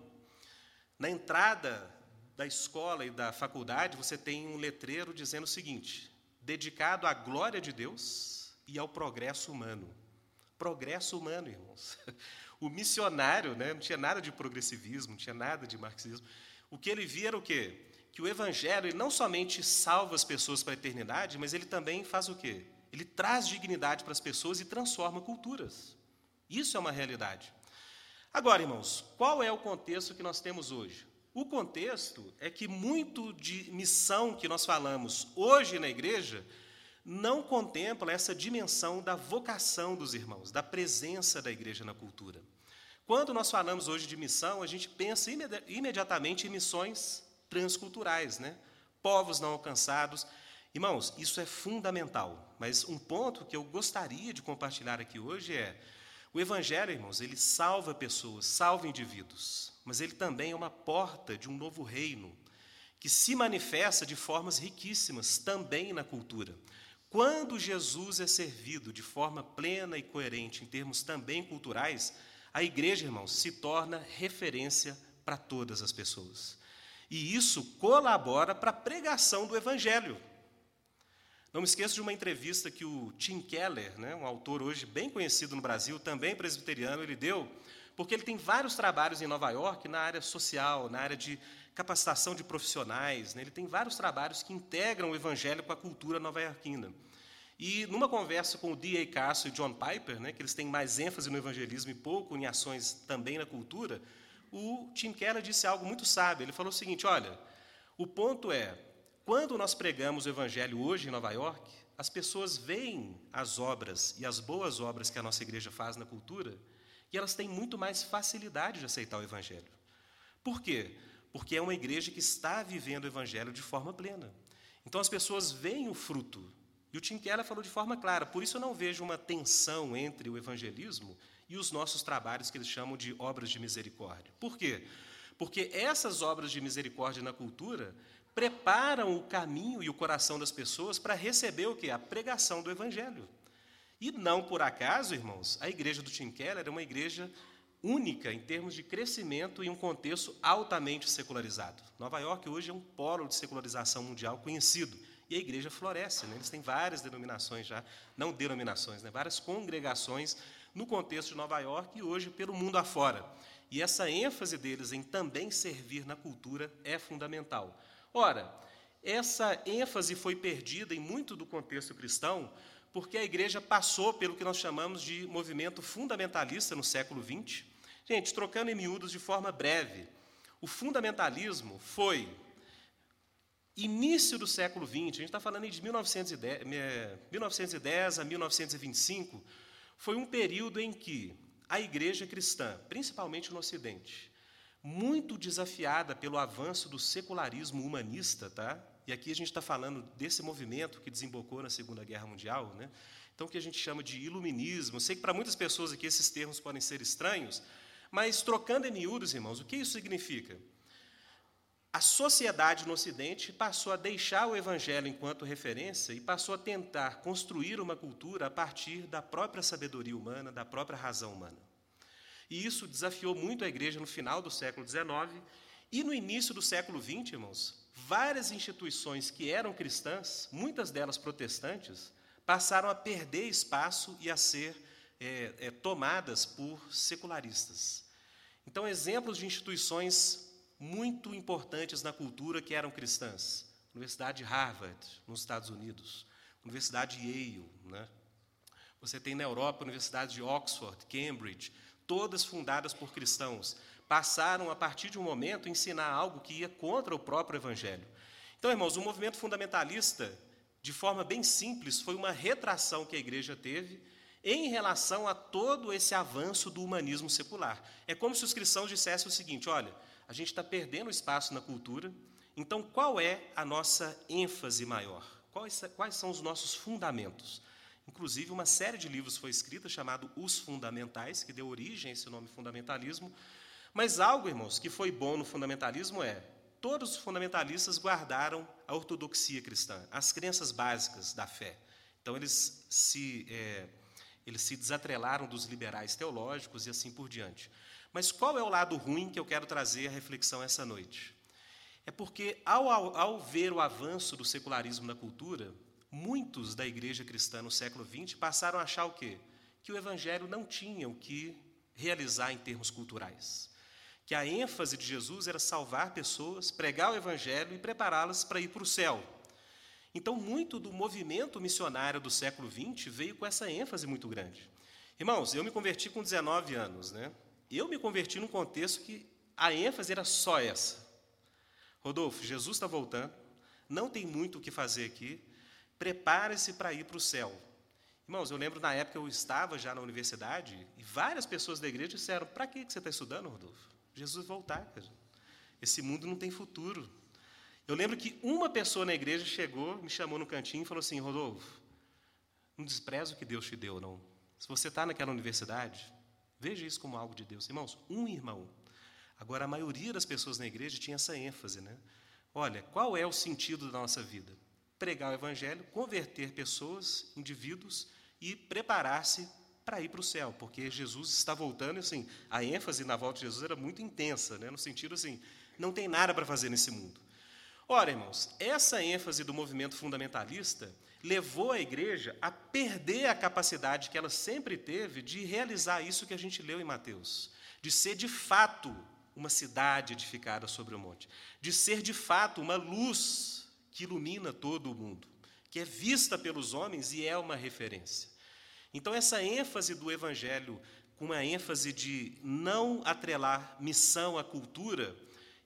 Na entrada da escola e da faculdade, você tem um letreiro dizendo o seguinte: dedicado à glória de Deus e ao progresso humano. Progresso humano, irmãos. [laughs] O missionário né, não tinha nada de progressivismo, não tinha nada de marxismo. O que ele via era o quê? Que o evangelho ele não somente salva as pessoas para a eternidade, mas ele também faz o quê? Ele traz dignidade para as pessoas e transforma culturas. Isso é uma realidade. Agora, irmãos, qual é o contexto que nós temos hoje? O contexto é que muito de missão que nós falamos hoje na igreja não contempla essa dimensão da vocação dos irmãos, da presença da igreja na cultura. Quando nós falamos hoje de missão, a gente pensa imediatamente em missões transculturais, né? povos não alcançados. Irmãos, isso é fundamental, mas um ponto que eu gostaria de compartilhar aqui hoje é o Evangelho, irmãos, ele salva pessoas, salva indivíduos, mas ele também é uma porta de um novo reino que se manifesta de formas riquíssimas também na cultura. Quando Jesus é servido de forma plena e coerente em termos também culturais, a igreja, irmãos, se torna referência para todas as pessoas. E isso colabora para a pregação do evangelho. Não me esqueço de uma entrevista que o Tim Keller, né, um autor hoje bem conhecido no Brasil, também presbiteriano, ele deu, porque ele tem vários trabalhos em Nova York na área social, na área de capacitação de profissionais, né, ele tem vários trabalhos que integram o evangelho com a cultura nova-iorquina. E numa conversa com o D.A. Carson e John Piper, né, que eles têm mais ênfase no evangelismo e pouco em ações também na cultura, o Tim Keller disse algo muito sábio. Ele falou o seguinte: olha, o ponto é, quando nós pregamos o Evangelho hoje em Nova York, as pessoas veem as obras e as boas obras que a nossa igreja faz na cultura e elas têm muito mais facilidade de aceitar o Evangelho. Por quê? Porque é uma igreja que está vivendo o Evangelho de forma plena. Então as pessoas veem o fruto. E o Tim Keller falou de forma clara, por isso eu não vejo uma tensão entre o evangelismo e os nossos trabalhos que eles chamam de obras de misericórdia. Por quê? Porque essas obras de misericórdia na cultura, preparam o caminho e o coração das pessoas para receber o que? A pregação do Evangelho. E não por acaso, irmãos, a igreja do Tim Keller é uma igreja única em termos de crescimento em um contexto altamente secularizado. Nova York hoje é um polo de secularização mundial conhecido. E a igreja floresce, né? eles têm várias denominações já, não denominações, né? várias congregações no contexto de Nova York e hoje pelo mundo afora. E essa ênfase deles em também servir na cultura é fundamental. Ora, essa ênfase foi perdida em muito do contexto cristão, porque a igreja passou pelo que nós chamamos de movimento fundamentalista no século XX. Gente, trocando em miúdos de forma breve, o fundamentalismo foi início do século XX, a gente está falando de 1910, 1910 a 1925, foi um período em que a igreja cristã, principalmente no Ocidente, muito desafiada pelo avanço do secularismo humanista, tá? e aqui a gente está falando desse movimento que desembocou na Segunda Guerra Mundial, né? então o que a gente chama de iluminismo. Sei que para muitas pessoas aqui esses termos podem ser estranhos, mas trocando em miúdos, irmãos, o que isso significa? A sociedade no Ocidente passou a deixar o Evangelho enquanto referência e passou a tentar construir uma cultura a partir da própria sabedoria humana, da própria razão humana. E isso desafiou muito a igreja no final do século XIX e no início do século XX, irmãos. Várias instituições que eram cristãs, muitas delas protestantes, passaram a perder espaço e a ser é, é, tomadas por secularistas. Então, exemplos de instituições muito importantes na cultura que eram cristãs. Universidade de Harvard, nos Estados Unidos. Universidade de Yale. Né? Você tem na Europa Universidade de Oxford, Cambridge, todas fundadas por cristãos. Passaram, a partir de um momento, a ensinar algo que ia contra o próprio Evangelho. Então, irmãos, o movimento fundamentalista, de forma bem simples, foi uma retração que a igreja teve em relação a todo esse avanço do humanismo secular. É como se os cristãos dissessem o seguinte: olha, a gente está perdendo espaço na cultura, então qual é a nossa ênfase maior? Quais, quais são os nossos fundamentos? Inclusive, uma série de livros foi escrita chamado Os Fundamentais, que deu origem a esse nome fundamentalismo. Mas algo, irmãos, que foi bom no fundamentalismo é todos os fundamentalistas guardaram a ortodoxia cristã, as crenças básicas da fé. Então, eles se, é, eles se desatrelaram dos liberais teológicos e assim por diante. Mas qual é o lado ruim que eu quero trazer à reflexão essa noite? É porque, ao, ao, ao ver o avanço do secularismo na cultura, muitos da igreja cristã no século XX passaram a achar o quê? Que o evangelho não tinha o que realizar em termos culturais. Que a ênfase de Jesus era salvar pessoas, pregar o evangelho e prepará-las para ir para o céu. Então, muito do movimento missionário do século XX veio com essa ênfase muito grande. Irmãos, eu me converti com 19 anos, né? Eu me converti num contexto que a ênfase era só essa. Rodolfo, Jesus está voltando, não tem muito o que fazer aqui, prepare-se para ir para o céu. Irmãos, eu lembro na época eu estava já na universidade e várias pessoas da igreja disseram: para que você está estudando, Rodolfo? Jesus voltar, cara. Esse mundo não tem futuro. Eu lembro que uma pessoa na igreja chegou, me chamou no cantinho e falou assim: Rodolfo, não despreza o que Deus te deu, não. Se você está naquela universidade, Veja isso como algo de Deus. Irmãos, um irmão. Agora, a maioria das pessoas na igreja tinha essa ênfase, né? Olha, qual é o sentido da nossa vida? Pregar o evangelho, converter pessoas, indivíduos e preparar-se para ir para o céu, porque Jesus está voltando, assim, a ênfase na volta de Jesus era muito intensa, né? no sentido assim, não tem nada para fazer nesse mundo. Ora, irmãos, essa ênfase do movimento fundamentalista levou a igreja a perder a capacidade que ela sempre teve de realizar isso que a gente leu em Mateus, de ser de fato uma cidade edificada sobre o monte, de ser de fato uma luz que ilumina todo o mundo, que é vista pelos homens e é uma referência. Então, essa ênfase do evangelho, com uma ênfase de não atrelar missão à cultura,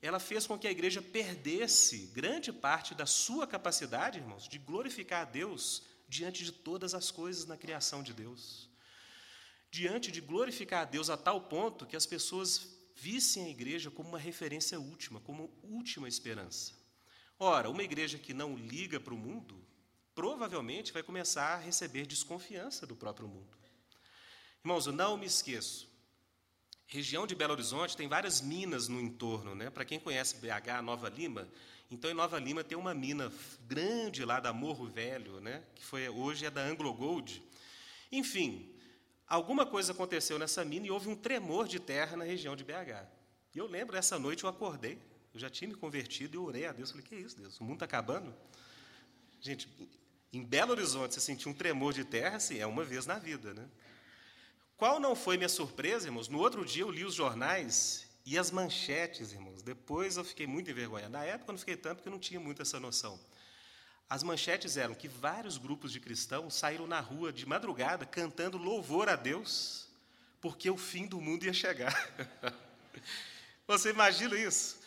ela fez com que a igreja perdesse grande parte da sua capacidade, irmãos, de glorificar a Deus diante de todas as coisas na criação de Deus. Diante de glorificar a Deus a tal ponto que as pessoas vissem a igreja como uma referência última, como última esperança. Ora, uma igreja que não liga para o mundo, provavelmente vai começar a receber desconfiança do próprio mundo. Irmãos, eu não me esqueço região de Belo Horizonte tem várias minas no entorno, né? Para quem conhece BH, Nova Lima, então em Nova Lima tem uma mina grande lá da Morro Velho, né? Que foi hoje é da Anglo Gold. Enfim, alguma coisa aconteceu nessa mina e houve um tremor de terra na região de BH. E eu lembro essa noite eu acordei, eu já tinha me convertido e orei a Deus, falei: "Que é isso, Deus? O mundo está acabando?" Gente, em Belo Horizonte você sentir um tremor de terra, assim, é uma vez na vida, né? Qual não foi minha surpresa, irmãos? No outro dia eu li os jornais e as manchetes, irmãos. Depois eu fiquei muito envergonhado. Na época eu não fiquei tanto porque eu não tinha muito essa noção. As manchetes eram que vários grupos de cristãos saíram na rua de madrugada cantando louvor a Deus, porque o fim do mundo ia chegar. [laughs] Você imagina isso?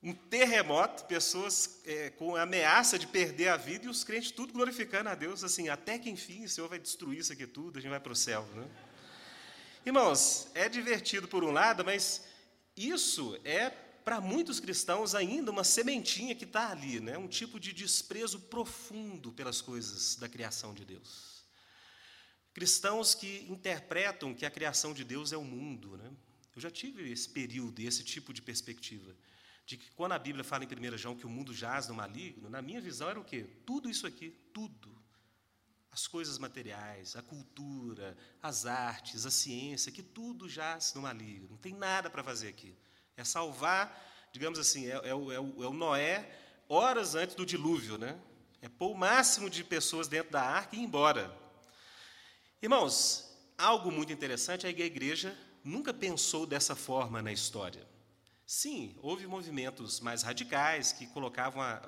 Um terremoto, pessoas é, com ameaça de perder a vida e os crentes tudo glorificando a Deus, assim, até que enfim o Senhor vai destruir isso aqui tudo, a gente vai para o céu. Né? Irmãos, é divertido por um lado, mas isso é para muitos cristãos, ainda uma sementinha que está ali, né? um tipo de desprezo profundo pelas coisas da criação de Deus. Cristãos que interpretam que a criação de Deus é o mundo. Né? Eu já tive esse período, esse tipo de perspectiva. De que quando a Bíblia fala em 1 João que o mundo jaz no maligno, na minha visão era o quê? Tudo isso aqui, tudo. As coisas materiais, a cultura, as artes, a ciência, que tudo jaz no maligno. Não tem nada para fazer aqui. É salvar, digamos assim, é, é, é, o, é o Noé horas antes do dilúvio, né? É pôr o máximo de pessoas dentro da arca e ir embora. Irmãos, algo muito interessante é que a igreja nunca pensou dessa forma na história. Sim, houve movimentos mais radicais que colocavam a,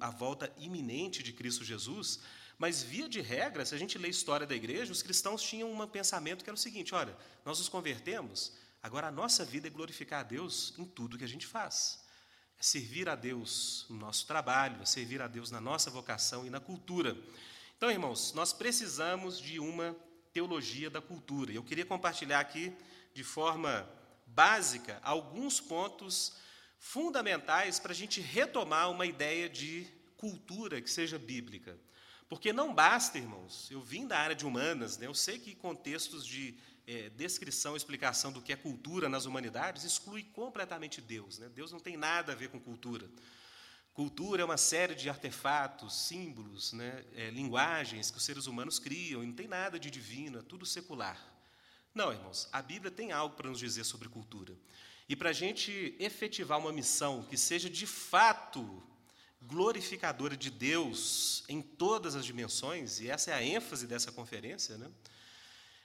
a, volta iminente de Cristo Jesus, mas, via de regra, se a gente lê a história da igreja, os cristãos tinham um pensamento que era o seguinte: olha, nós nos convertemos, Agora, a nossa vida é glorificar a Deus em tudo que a gente faz. É servir a Deus no nosso trabalho, é servir a Deus na nossa vocação e na cultura. Então, irmãos, nós precisamos de uma teologia da cultura. Eu queria compartilhar aqui, de forma básica, alguns pontos fundamentais para a gente retomar uma ideia de cultura que seja bíblica. Porque não basta, irmãos, eu vim da área de humanas, né, eu sei que contextos de é, descrição, explicação do que é cultura nas humanidades, exclui completamente Deus. Né? Deus não tem nada a ver com cultura. Cultura é uma série de artefatos, símbolos, né, é, linguagens que os seres humanos criam, e não tem nada de divino, é tudo secular. Não, irmãos, a Bíblia tem algo para nos dizer sobre cultura. E para a gente efetivar uma missão que seja de fato glorificadora de Deus em todas as dimensões, e essa é a ênfase dessa conferência, né?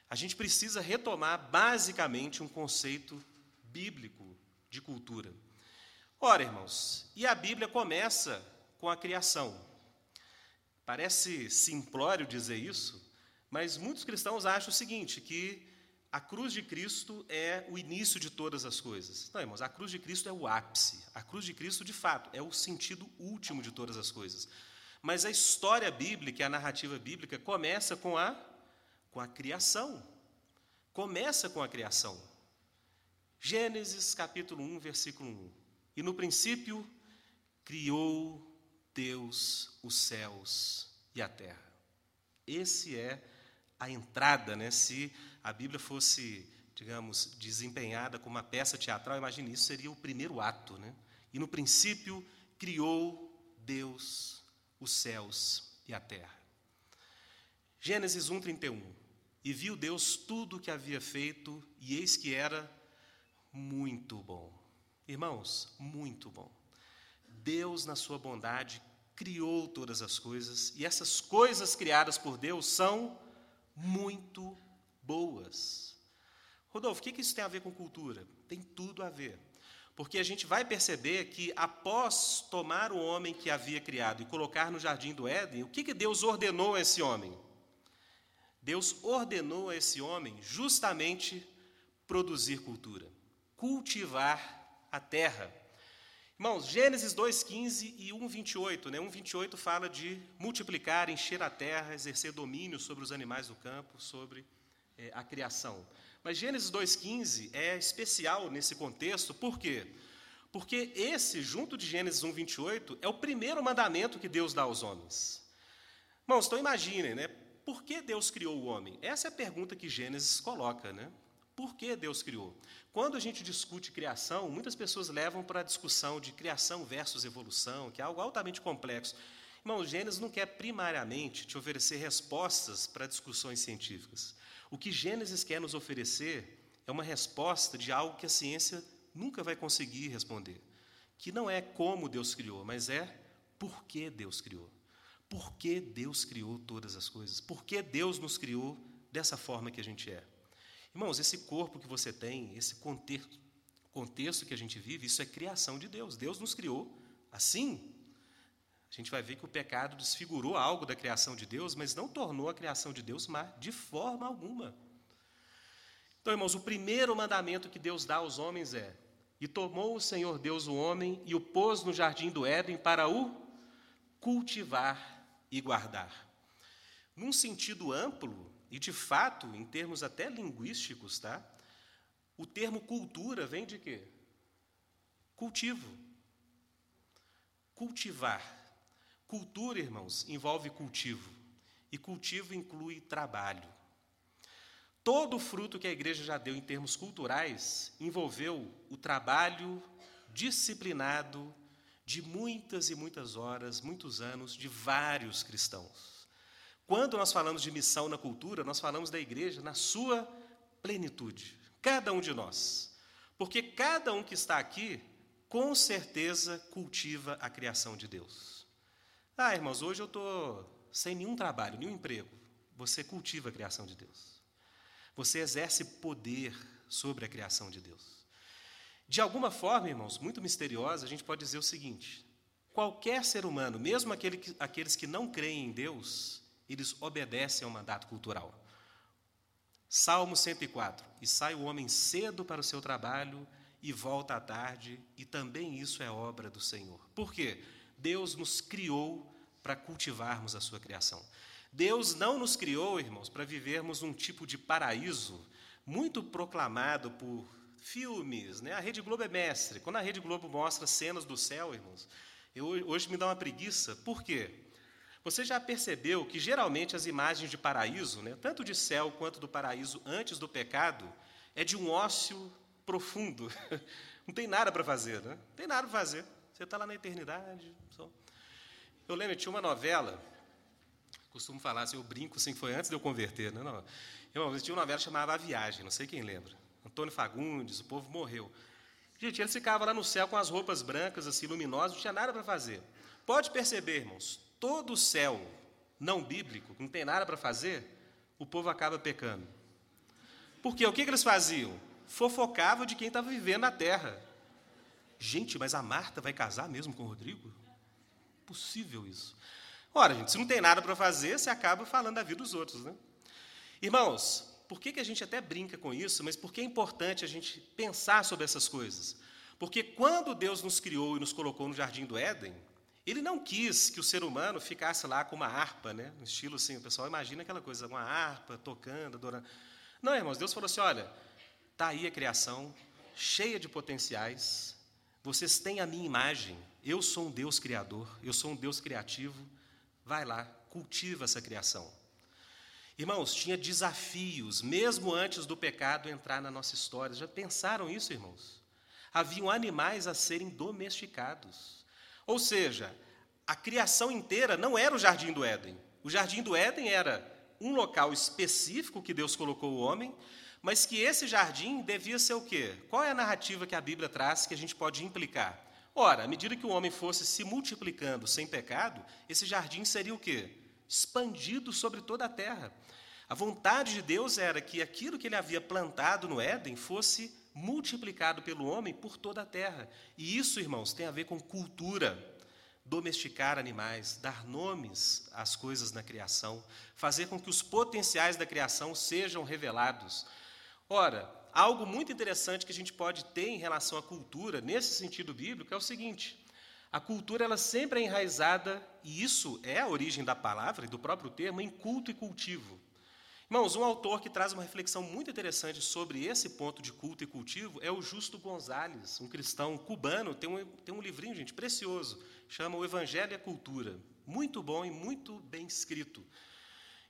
a gente precisa retomar basicamente um conceito bíblico de cultura. Ora, irmãos, e a Bíblia começa com a criação. Parece simplório dizer isso, mas muitos cristãos acham o seguinte, que a cruz de Cristo é o início de todas as coisas. Não, irmãos, a cruz de Cristo é o ápice. A cruz de Cristo, de fato, é o sentido último de todas as coisas. Mas a história bíblica, a narrativa bíblica, começa com a com a criação. Começa com a criação. Gênesis capítulo 1, versículo 1. E no princípio criou Deus os céus e a terra. Esse é a entrada, né? Se a Bíblia fosse, digamos, desempenhada como uma peça teatral, imagine isso seria o primeiro ato, né? E no princípio criou Deus os céus e a terra. Gênesis 1:31. E viu Deus tudo o que havia feito, e eis que era muito bom. Irmãos, muito bom. Deus, na sua bondade, criou todas as coisas, e essas coisas criadas por Deus são muito boas. Rodolfo, o que isso tem a ver com cultura? Tem tudo a ver. Porque a gente vai perceber que, após tomar o homem que havia criado e colocar no jardim do Éden, o que, que Deus ordenou a esse homem? Deus ordenou a esse homem justamente produzir cultura, cultivar a terra. Irmãos, Gênesis 2,15 e 1,28. Né? 1,28 fala de multiplicar, encher a terra, exercer domínio sobre os animais do campo, sobre é, a criação. Mas Gênesis 2,15 é especial nesse contexto, por quê? Porque esse, junto de Gênesis 1,28, é o primeiro mandamento que Deus dá aos homens. Irmãos, então imaginem, né? Por que Deus criou o homem? Essa é a pergunta que Gênesis coloca, né? Por que Deus criou? Quando a gente discute criação, muitas pessoas levam para a discussão de criação versus evolução, que é algo altamente complexo. Irmão, Gênesis não quer primariamente te oferecer respostas para discussões científicas. O que Gênesis quer nos oferecer é uma resposta de algo que a ciência nunca vai conseguir responder, que não é como Deus criou, mas é por que Deus criou. Por que Deus criou todas as coisas? Por que Deus nos criou dessa forma que a gente é? Irmãos, esse corpo que você tem, esse contexto, contexto que a gente vive, isso é criação de Deus. Deus nos criou assim. A gente vai ver que o pecado desfigurou algo da criação de Deus, mas não tornou a criação de Deus má de forma alguma. Então, irmãos, o primeiro mandamento que Deus dá aos homens é: E tomou o Senhor Deus o homem e o pôs no jardim do Éden para o cultivar e guardar. Num sentido amplo, e de fato, em termos até linguísticos, tá? O termo cultura vem de quê? Cultivo. Cultivar. Cultura, irmãos, envolve cultivo. E cultivo inclui trabalho. Todo o fruto que a igreja já deu em termos culturais envolveu o trabalho disciplinado de muitas e muitas horas, muitos anos, de vários cristãos. Quando nós falamos de missão na cultura, nós falamos da igreja na sua plenitude, cada um de nós. Porque cada um que está aqui, com certeza, cultiva a criação de Deus. Ah, irmãos, hoje eu estou sem nenhum trabalho, nenhum emprego. Você cultiva a criação de Deus. Você exerce poder sobre a criação de Deus. De alguma forma, irmãos, muito misteriosa, a gente pode dizer o seguinte: qualquer ser humano, mesmo aquele que, aqueles que não creem em Deus, eles obedecem ao mandato cultural. Salmo 104: E sai o homem cedo para o seu trabalho e volta à tarde, e também isso é obra do Senhor. Por quê? Deus nos criou para cultivarmos a sua criação. Deus não nos criou, irmãos, para vivermos um tipo de paraíso muito proclamado por filmes, né? A Rede Globo é mestre. Quando a Rede Globo mostra cenas do céu, irmãos, eu, hoje me dá uma preguiça. Por quê? Você já percebeu que geralmente as imagens de paraíso, né, tanto de céu quanto do paraíso antes do pecado, é de um ócio profundo. [laughs] Não tem nada para fazer, né? Não tem nada para fazer. Você está lá na eternidade. Só. Eu lembro, tinha uma novela, costumo falar assim, eu brinco assim, foi antes de eu converter, né? Não, eu, tinha uma novela chamada A Viagem, não sei quem lembra. Antônio Fagundes, o povo morreu. Gente, ele ficava lá no céu com as roupas brancas, assim, luminosas, não tinha nada para fazer. Pode perceber, irmãos, todo o céu não bíblico, não tem nada para fazer, o povo acaba pecando. Porque o que, que eles faziam? Fofocavam de quem estava vivendo na terra. Gente, mas a Marta vai casar mesmo com o Rodrigo? Possível isso. Ora, gente, se não tem nada para fazer, você acaba falando da vida dos outros, né? Irmãos, por que, que a gente até brinca com isso, mas por que é importante a gente pensar sobre essas coisas? Porque quando Deus nos criou e nos colocou no jardim do Éden, ele não quis que o ser humano ficasse lá com uma harpa, né? No estilo assim, o pessoal imagina aquela coisa, uma harpa, tocando, adorando. Não, irmãos, Deus falou assim: olha, está aí a criação, cheia de potenciais, vocês têm a minha imagem, eu sou um Deus criador, eu sou um Deus criativo, vai lá, cultiva essa criação. Irmãos, tinha desafios, mesmo antes do pecado entrar na nossa história. Já pensaram isso, irmãos? Haviam animais a serem domesticados. Ou seja, a criação inteira não era o jardim do Éden. O jardim do Éden era um local específico que Deus colocou o homem, mas que esse jardim devia ser o quê? Qual é a narrativa que a Bíblia traz que a gente pode implicar? Ora, à medida que o homem fosse se multiplicando sem pecado, esse jardim seria o quê? Expandido sobre toda a terra. A vontade de Deus era que aquilo que ele havia plantado no Éden fosse multiplicado pelo homem por toda a terra. E isso, irmãos, tem a ver com cultura. Domesticar animais, dar nomes às coisas na criação, fazer com que os potenciais da criação sejam revelados. Ora, algo muito interessante que a gente pode ter em relação à cultura, nesse sentido bíblico, é o seguinte: a cultura ela sempre é enraizada, e isso é a origem da palavra e do próprio termo, em culto e cultivo. Irmãos, um autor que traz uma reflexão muito interessante sobre esse ponto de culto e cultivo é o Justo Gonzalez, um cristão cubano, tem um, tem um livrinho, gente, precioso, chama O Evangelho e a Cultura. Muito bom e muito bem escrito.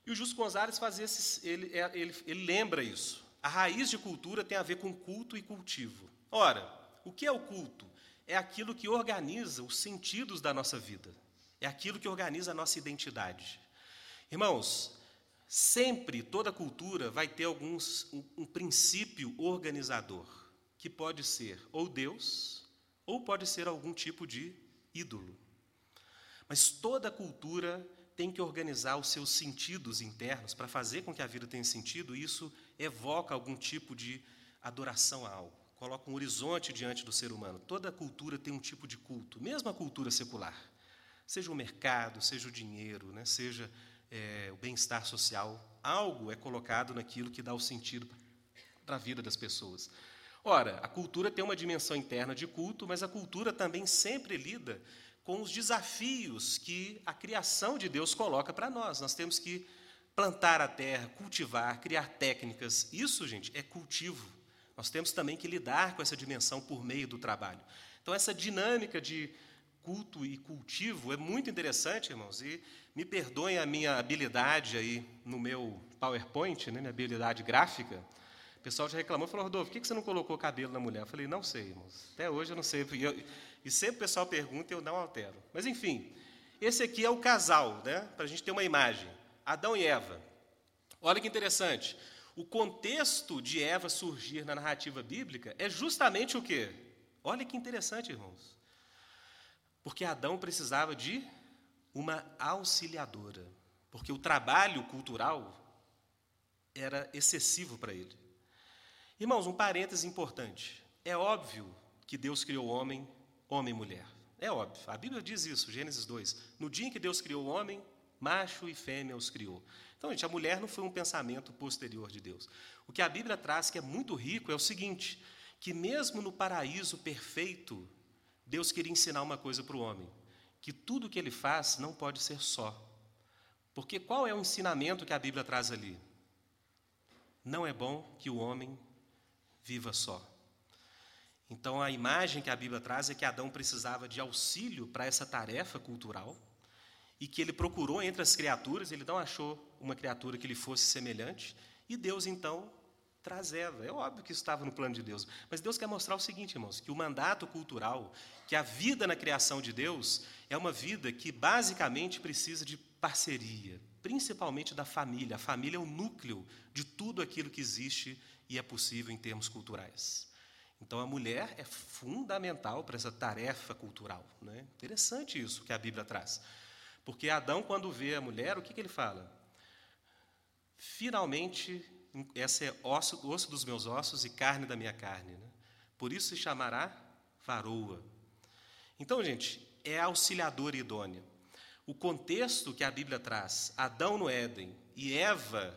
E o Justo Gonzalez faz esse, ele, é, ele, ele lembra isso. A raiz de cultura tem a ver com culto e cultivo. Ora, o que é o culto? É aquilo que organiza os sentidos da nossa vida. É aquilo que organiza a nossa identidade. Irmãos, Sempre, toda cultura vai ter alguns, um, um princípio organizador, que pode ser ou Deus, ou pode ser algum tipo de ídolo. Mas toda cultura tem que organizar os seus sentidos internos para fazer com que a vida tenha sentido, e isso evoca algum tipo de adoração a algo, coloca um horizonte diante do ser humano. Toda cultura tem um tipo de culto, mesmo a cultura secular. Seja o mercado, seja o dinheiro, né? seja é, o bem-estar social, algo é colocado naquilo que dá o sentido para a vida das pessoas. Ora, a cultura tem uma dimensão interna de culto, mas a cultura também sempre lida com os desafios que a criação de Deus coloca para nós. Nós temos que plantar a terra, cultivar, criar técnicas. Isso, gente, é cultivo. Nós temos também que lidar com essa dimensão por meio do trabalho. Então, essa dinâmica de culto e cultivo é muito interessante, irmãos, e me perdoem a minha habilidade aí no meu PowerPoint, né, minha habilidade gráfica. O pessoal já reclamou, falou, Rodolfo, por que você não colocou cabelo na mulher? Eu falei, não sei, irmãos. Até hoje eu não sei. E, eu, e sempre o pessoal pergunta e eu não altero. Mas, enfim, esse aqui é o casal, né, para a gente ter uma imagem. Adão e Eva. Olha que interessante. O contexto de Eva surgir na narrativa bíblica é justamente o quê? Olha que interessante, irmãos. Porque Adão precisava de uma auxiliadora. Porque o trabalho cultural era excessivo para ele. Irmãos, um parêntese importante. É óbvio que Deus criou homem, homem e mulher. É óbvio. A Bíblia diz isso, Gênesis 2. No dia em que Deus criou o homem, macho e fêmea os criou. Então, gente, a mulher não foi um pensamento posterior de Deus. O que a Bíblia traz que é muito rico é o seguinte: que mesmo no paraíso perfeito, Deus queria ensinar uma coisa para o homem: que tudo que ele faz não pode ser só. Porque qual é o ensinamento que a Bíblia traz ali? Não é bom que o homem viva só. Então, a imagem que a Bíblia traz é que Adão precisava de auxílio para essa tarefa cultural e que ele procurou entre as criaturas, ele não achou uma criatura que lhe fosse semelhante, e Deus então traz Eva. É óbvio que isso estava no plano de Deus, mas Deus quer mostrar o seguinte, irmãos, que o mandato cultural, que a vida na criação de Deus é uma vida que basicamente precisa de parceria, principalmente da família. A família é o núcleo de tudo aquilo que existe e é possível em termos culturais. Então, a mulher é fundamental para essa tarefa cultural. Né? Interessante isso que a Bíblia traz. Porque Adão, quando vê a mulher, o que, que ele fala? Finalmente, essa é osso, osso dos meus ossos e carne da minha carne. Né? Por isso se chamará varoa. Então, gente, é auxiliadora idônea. O contexto que a Bíblia traz, Adão no Éden e Eva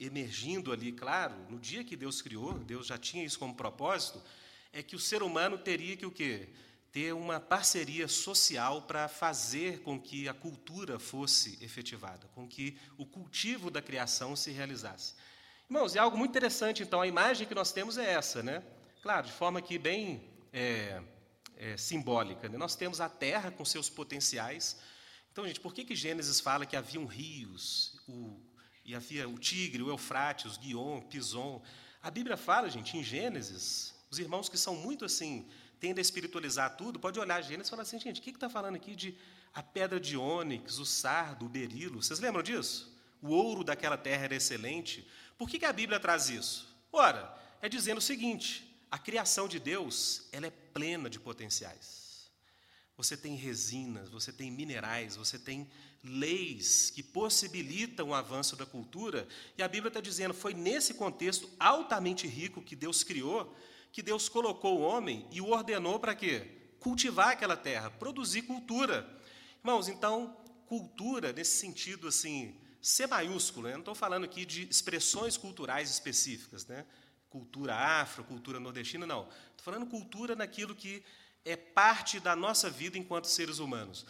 emergindo ali, claro, no dia que Deus criou, Deus já tinha isso como propósito, é que o ser humano teria que o quê? ter uma parceria social para fazer com que a cultura fosse efetivada, com que o cultivo da criação se realizasse. Irmãos, é algo muito interessante, então, a imagem que nós temos é essa, né? Claro, de forma aqui bem é, é, simbólica. Né? Nós temos a terra com seus potenciais. Então, gente, por que, que Gênesis fala que haviam rios, o, e havia o Tigre, o Eufrates, o Guion, o Pison? A Bíblia fala, gente, em Gênesis, os irmãos que são muito assim tende a espiritualizar tudo, pode olhar Gênesis e falar assim, gente, o que está falando aqui de a pedra de ônix, o sardo, o berilo? Vocês lembram disso? O ouro daquela terra era excelente. Por que, que a Bíblia traz isso? Ora, é dizendo o seguinte: a criação de Deus ela é plena de potenciais. Você tem resinas, você tem minerais, você tem leis que possibilitam o avanço da cultura, e a Bíblia está dizendo foi nesse contexto altamente rico que Deus criou que Deus colocou o homem e o ordenou para quê? Cultivar aquela terra, produzir cultura. Irmãos, então, cultura nesse sentido assim, C maiúsculo, né? não estou falando aqui de expressões culturais específicas, né? cultura afro, cultura nordestina, não. Estou falando cultura naquilo que é parte da nossa vida enquanto seres humanos.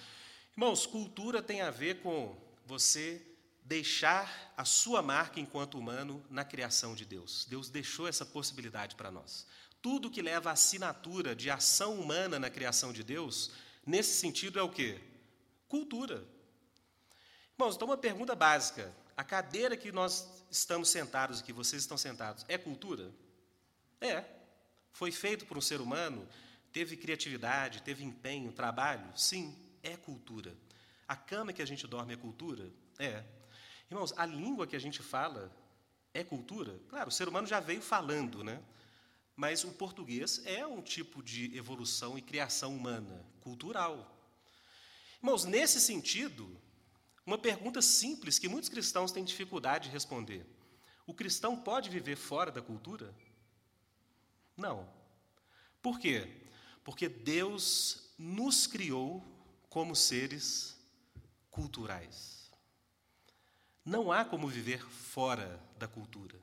Irmãos, cultura tem a ver com você deixar a sua marca enquanto humano na criação de Deus. Deus deixou essa possibilidade para nós. Tudo que leva à assinatura de ação humana na criação de Deus, nesse sentido é o quê? Cultura. Irmãos, então uma pergunta básica. A cadeira que nós estamos sentados aqui, vocês estão sentados, é cultura? É. Foi feito por um ser humano? Teve criatividade, teve empenho, trabalho? Sim, é cultura. A cama que a gente dorme é cultura? É. Irmãos, a língua que a gente fala é cultura? Claro, o ser humano já veio falando, né? Mas o português é um tipo de evolução e criação humana, cultural. Irmãos, nesse sentido, uma pergunta simples que muitos cristãos têm dificuldade de responder: o cristão pode viver fora da cultura? Não. Por quê? Porque Deus nos criou como seres culturais. Não há como viver fora da cultura.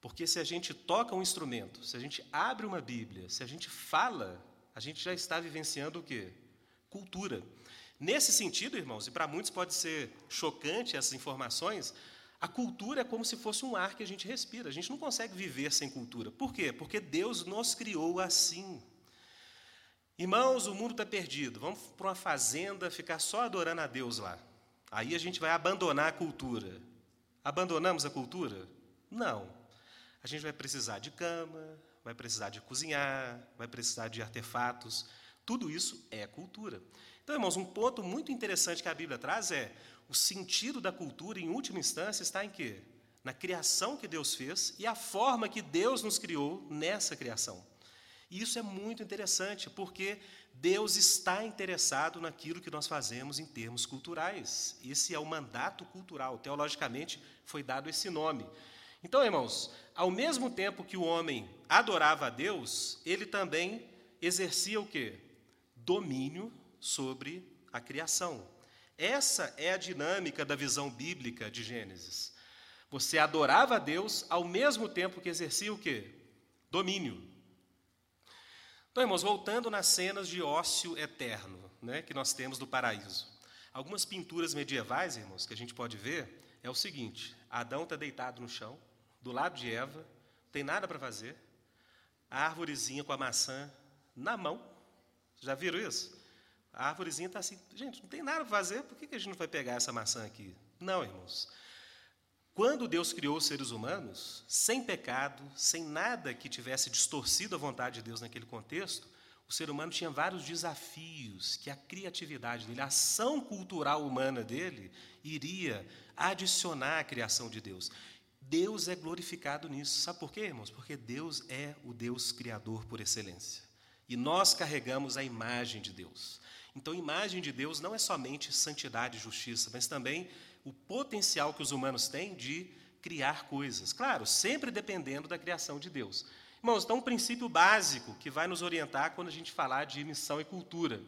Porque se a gente toca um instrumento, se a gente abre uma Bíblia, se a gente fala, a gente já está vivenciando o quê? Cultura. Nesse sentido, irmãos, e para muitos pode ser chocante essas informações, a cultura é como se fosse um ar que a gente respira. A gente não consegue viver sem cultura. Por quê? Porque Deus nos criou assim. Irmãos, o mundo está perdido. Vamos para uma fazenda ficar só adorando a Deus lá. Aí a gente vai abandonar a cultura. Abandonamos a cultura? Não. A gente vai precisar de cama, vai precisar de cozinhar, vai precisar de artefatos. Tudo isso é cultura. Então, irmãos, um ponto muito interessante que a Bíblia traz é o sentido da cultura, em última instância, está em quê? Na criação que Deus fez e a forma que Deus nos criou nessa criação. E isso é muito interessante, porque Deus está interessado naquilo que nós fazemos em termos culturais. Esse é o mandato cultural. Teologicamente, foi dado esse nome. Então, irmãos, ao mesmo tempo que o homem adorava a Deus, ele também exercia o quê? Domínio sobre a criação. Essa é a dinâmica da visão bíblica de Gênesis. Você adorava a Deus ao mesmo tempo que exercia o quê? Domínio. Então, irmãos, voltando nas cenas de ócio eterno né, que nós temos do paraíso. Algumas pinturas medievais, irmãos, que a gente pode ver, é o seguinte: Adão está deitado no chão, do lado de Eva, não tem nada para fazer, a árvorezinha com a maçã na mão. Já viram isso? A árvorezinha está assim, gente, não tem nada para fazer, por que a gente não vai pegar essa maçã aqui? Não, irmãos. Quando Deus criou os seres humanos, sem pecado, sem nada que tivesse distorcido a vontade de Deus naquele contexto, o ser humano tinha vários desafios que a criatividade dele, a ação cultural humana dele, iria adicionar à criação de Deus. Deus é glorificado nisso. Sabe por quê, irmãos? Porque Deus é o Deus criador por excelência. E nós carregamos a imagem de Deus. Então, imagem de Deus não é somente santidade e justiça, mas também o potencial que os humanos têm de criar coisas. Claro, sempre dependendo da criação de Deus. Irmãos, então um princípio básico que vai nos orientar quando a gente falar de missão e cultura.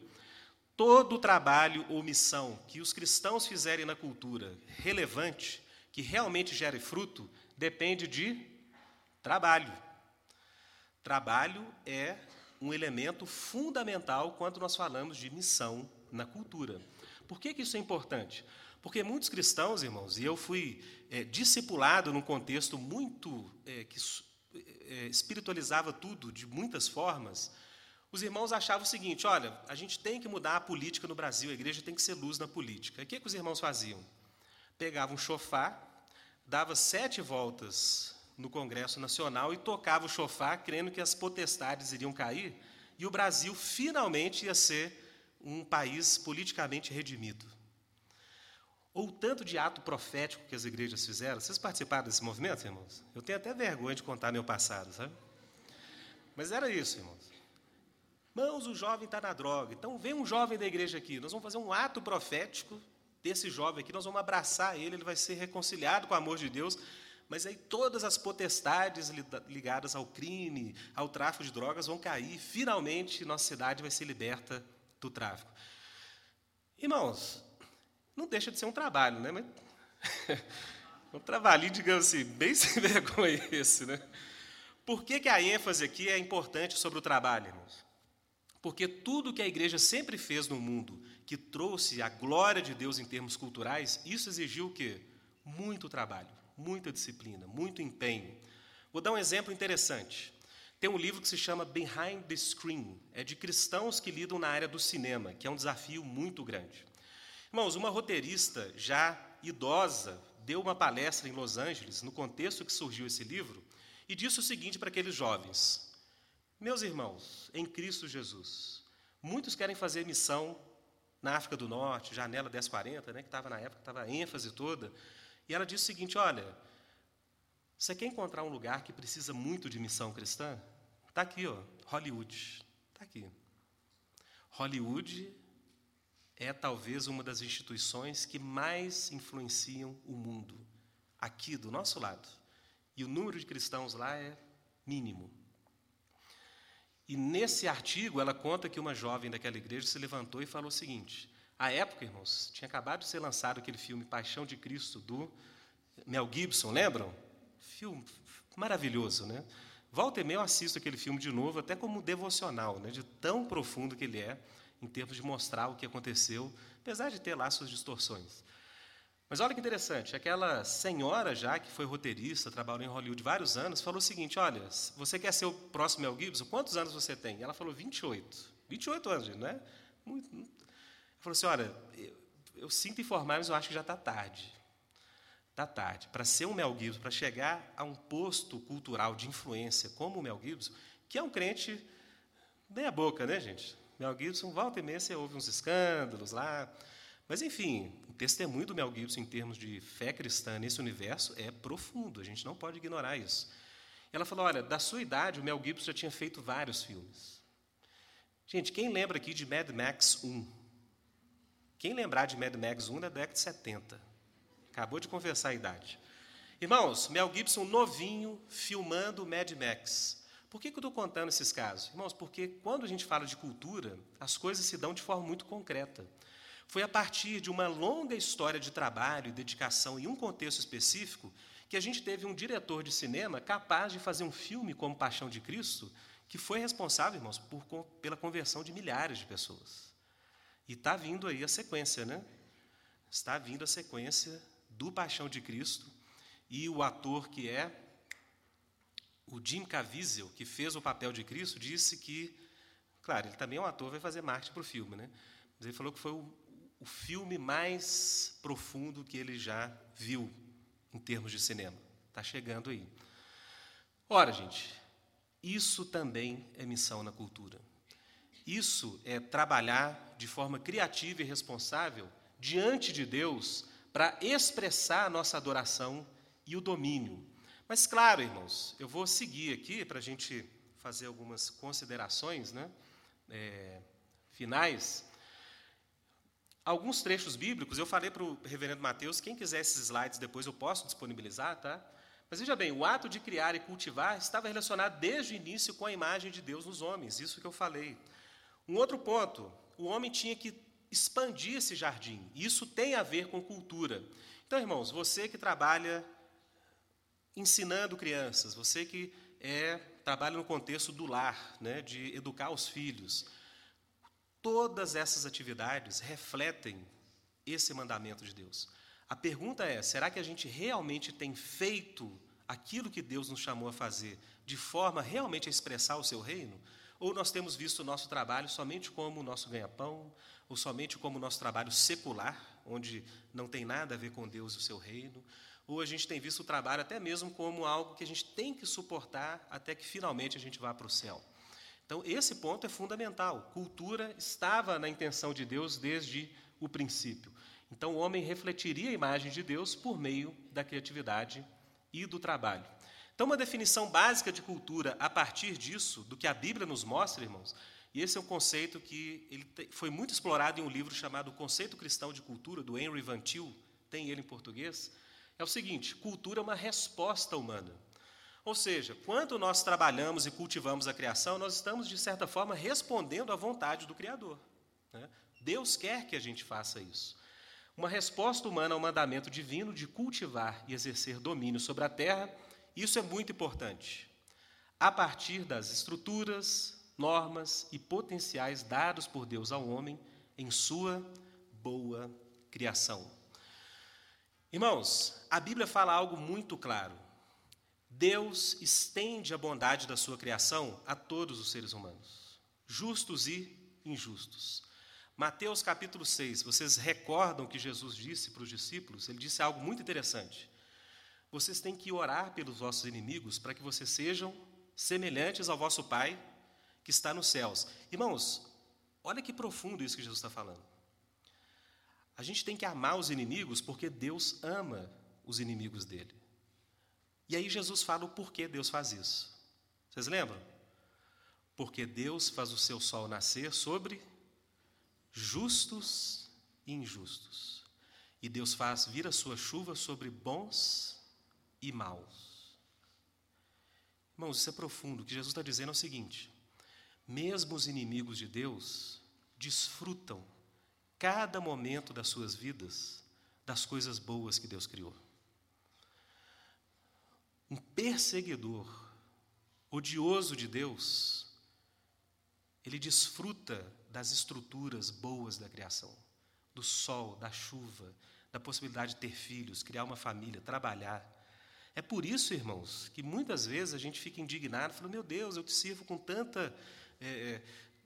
Todo trabalho ou missão que os cristãos fizerem na cultura relevante, que realmente gere fruto, depende de trabalho. Trabalho é um elemento fundamental quando nós falamos de missão na cultura. Por que, que isso é importante? Porque muitos cristãos, irmãos, e eu fui é, discipulado num contexto muito é, que é, espiritualizava tudo de muitas formas, os irmãos achavam o seguinte: olha, a gente tem que mudar a política no Brasil, a igreja tem que ser luz na política. E o que, que os irmãos faziam? Pegavam um chofar, dava sete voltas no Congresso Nacional e tocava o chofar, crendo que as potestades iriam cair e o Brasil finalmente ia ser um país politicamente redimido. Ou o tanto de ato profético que as igrejas fizeram. Vocês participaram desse movimento, irmãos? Eu tenho até vergonha de contar meu passado, sabe? Mas era isso, irmãos. Irmãos, o jovem está na droga. Então vem um jovem da igreja aqui. Nós vamos fazer um ato profético desse jovem aqui. Nós vamos abraçar ele, ele vai ser reconciliado com o amor de Deus. Mas aí todas as potestades ligadas ao crime, ao tráfico de drogas vão cair. Finalmente, nossa cidade vai ser liberta do tráfico. Irmãos, não deixa de ser um trabalho, né? Mas, [laughs] um trabalhinho, digamos assim, bem [laughs] sem vergonha esse, né? Por que, que a ênfase aqui é importante sobre o trabalho, irmãos? Porque tudo que a igreja sempre fez no mundo, que trouxe a glória de Deus em termos culturais, isso exigiu o quê? Muito trabalho, muita disciplina, muito empenho. Vou dar um exemplo interessante. Tem um livro que se chama Behind the Screen, é de cristãos que lidam na área do cinema, que é um desafio muito grande. Irmãos, uma roteirista já idosa deu uma palestra em Los Angeles, no contexto que surgiu esse livro, e disse o seguinte para aqueles jovens: Meus irmãos, em Cristo Jesus, muitos querem fazer missão na África do Norte, Janela 1040, né, que estava na época, estava a ênfase toda, e ela disse o seguinte: Olha, você quer encontrar um lugar que precisa muito de missão cristã? Está aqui, ó, Hollywood. Está aqui. Hollywood é talvez uma das instituições que mais influenciam o mundo, aqui do nosso lado. E o número de cristãos lá é mínimo. E nesse artigo ela conta que uma jovem daquela igreja se levantou e falou o seguinte: à época, irmãos, tinha acabado de ser lançado aquele filme Paixão de Cristo do Mel Gibson, lembram? Filme maravilhoso, né? Volta e meia eu assisto aquele filme de novo, até como devocional, né? de tão profundo que ele é em termos de mostrar o que aconteceu, apesar de ter lá suas distorções. Mas olha que interessante, aquela senhora já que foi roteirista, trabalhou em Hollywood vários anos, falou o seguinte: olha, você quer ser o próximo Mel Gibson? Quantos anos você tem? Ela falou 28. 28 anos, não é? Muito, muito. Falou assim: olha, eu, eu sinto informar, mas eu acho que já está tarde. Está tarde. Para ser um Mel Gibson, para chegar a um posto cultural de influência como o Mel Gibson, que é um crente meia boca, né, gente? Mel Gibson, volta e meia, você ouve uns escândalos lá. Mas, enfim, o testemunho do Mel Gibson em termos de fé cristã nesse universo é profundo, a gente não pode ignorar isso. Ela falou: olha, da sua idade, o Mel Gibson já tinha feito vários filmes. Gente, quem lembra aqui de Mad Max 1? Quem lembrar de Mad Max 1 da década de 70? Acabou de confessar a idade. Irmãos, Mel Gibson novinho, filmando Mad Max. Por que, que eu estou contando esses casos? Irmãos, porque quando a gente fala de cultura, as coisas se dão de forma muito concreta. Foi a partir de uma longa história de trabalho e dedicação em um contexto específico que a gente teve um diretor de cinema capaz de fazer um filme como Paixão de Cristo, que foi responsável, irmãos, por, pela conversão de milhares de pessoas. E está vindo aí a sequência, né? Está vindo a sequência do Paixão de Cristo e o ator que é o Jim Caviezel, que fez o papel de Cristo, disse que, claro, ele também é um ator, vai fazer marketing para o filme, né? Mas ele falou que foi o, o filme mais profundo que ele já viu em termos de cinema. Está chegando aí. Ora, gente, isso também é missão na cultura. Isso é trabalhar de forma criativa e responsável diante de Deus para expressar a nossa adoração e o domínio. Mas, claro, irmãos, eu vou seguir aqui para a gente fazer algumas considerações né, é, finais. Alguns trechos bíblicos, eu falei para o reverendo Mateus, quem quiser esses slides depois eu posso disponibilizar, tá? Mas veja bem, o ato de criar e cultivar estava relacionado desde o início com a imagem de Deus nos homens, isso que eu falei. Um outro ponto, o homem tinha que expandir esse jardim, isso tem a ver com cultura. Então, irmãos, você que trabalha ensinando crianças, você que é, trabalha no contexto do lar, né, de educar os filhos, Todas essas atividades refletem esse mandamento de Deus. A pergunta é: será que a gente realmente tem feito aquilo que Deus nos chamou a fazer de forma realmente a expressar o seu reino? Ou nós temos visto o nosso trabalho somente como o nosso ganha-pão, ou somente como o nosso trabalho secular, onde não tem nada a ver com Deus e o seu reino? Ou a gente tem visto o trabalho até mesmo como algo que a gente tem que suportar até que finalmente a gente vá para o céu? Então, esse ponto é fundamental. Cultura estava na intenção de Deus desde o princípio. Então, o homem refletiria a imagem de Deus por meio da criatividade e do trabalho. Então, uma definição básica de cultura a partir disso, do que a Bíblia nos mostra, irmãos, e esse é um conceito que ele foi muito explorado em um livro chamado Conceito Cristão de Cultura, do Henry Van Til, tem ele em português, é o seguinte: cultura é uma resposta humana. Ou seja, quando nós trabalhamos e cultivamos a criação, nós estamos, de certa forma, respondendo à vontade do Criador. Né? Deus quer que a gente faça isso. Uma resposta humana ao mandamento divino de cultivar e exercer domínio sobre a terra, isso é muito importante. A partir das estruturas, normas e potenciais dados por Deus ao homem em sua boa criação. Irmãos, a Bíblia fala algo muito claro. Deus estende a bondade da sua criação a todos os seres humanos, justos e injustos. Mateus capítulo 6, vocês recordam que Jesus disse para os discípulos? Ele disse algo muito interessante. Vocês têm que orar pelos vossos inimigos para que vocês sejam semelhantes ao vosso Pai que está nos céus. Irmãos, olha que profundo isso que Jesus está falando. A gente tem que amar os inimigos porque Deus ama os inimigos dele. E aí Jesus fala o porquê Deus faz isso. Vocês lembram? Porque Deus faz o seu sol nascer sobre justos e injustos. E Deus faz vir a sua chuva sobre bons e maus. Irmãos, isso é profundo. O que Jesus está dizendo é o seguinte: mesmo os inimigos de Deus desfrutam cada momento das suas vidas das coisas boas que Deus criou um perseguidor, odioso de Deus, ele desfruta das estruturas boas da criação, do sol, da chuva, da possibilidade de ter filhos, criar uma família, trabalhar. É por isso, irmãos, que muitas vezes a gente fica indignado, falando: Meu Deus, eu te sirvo com tanta é,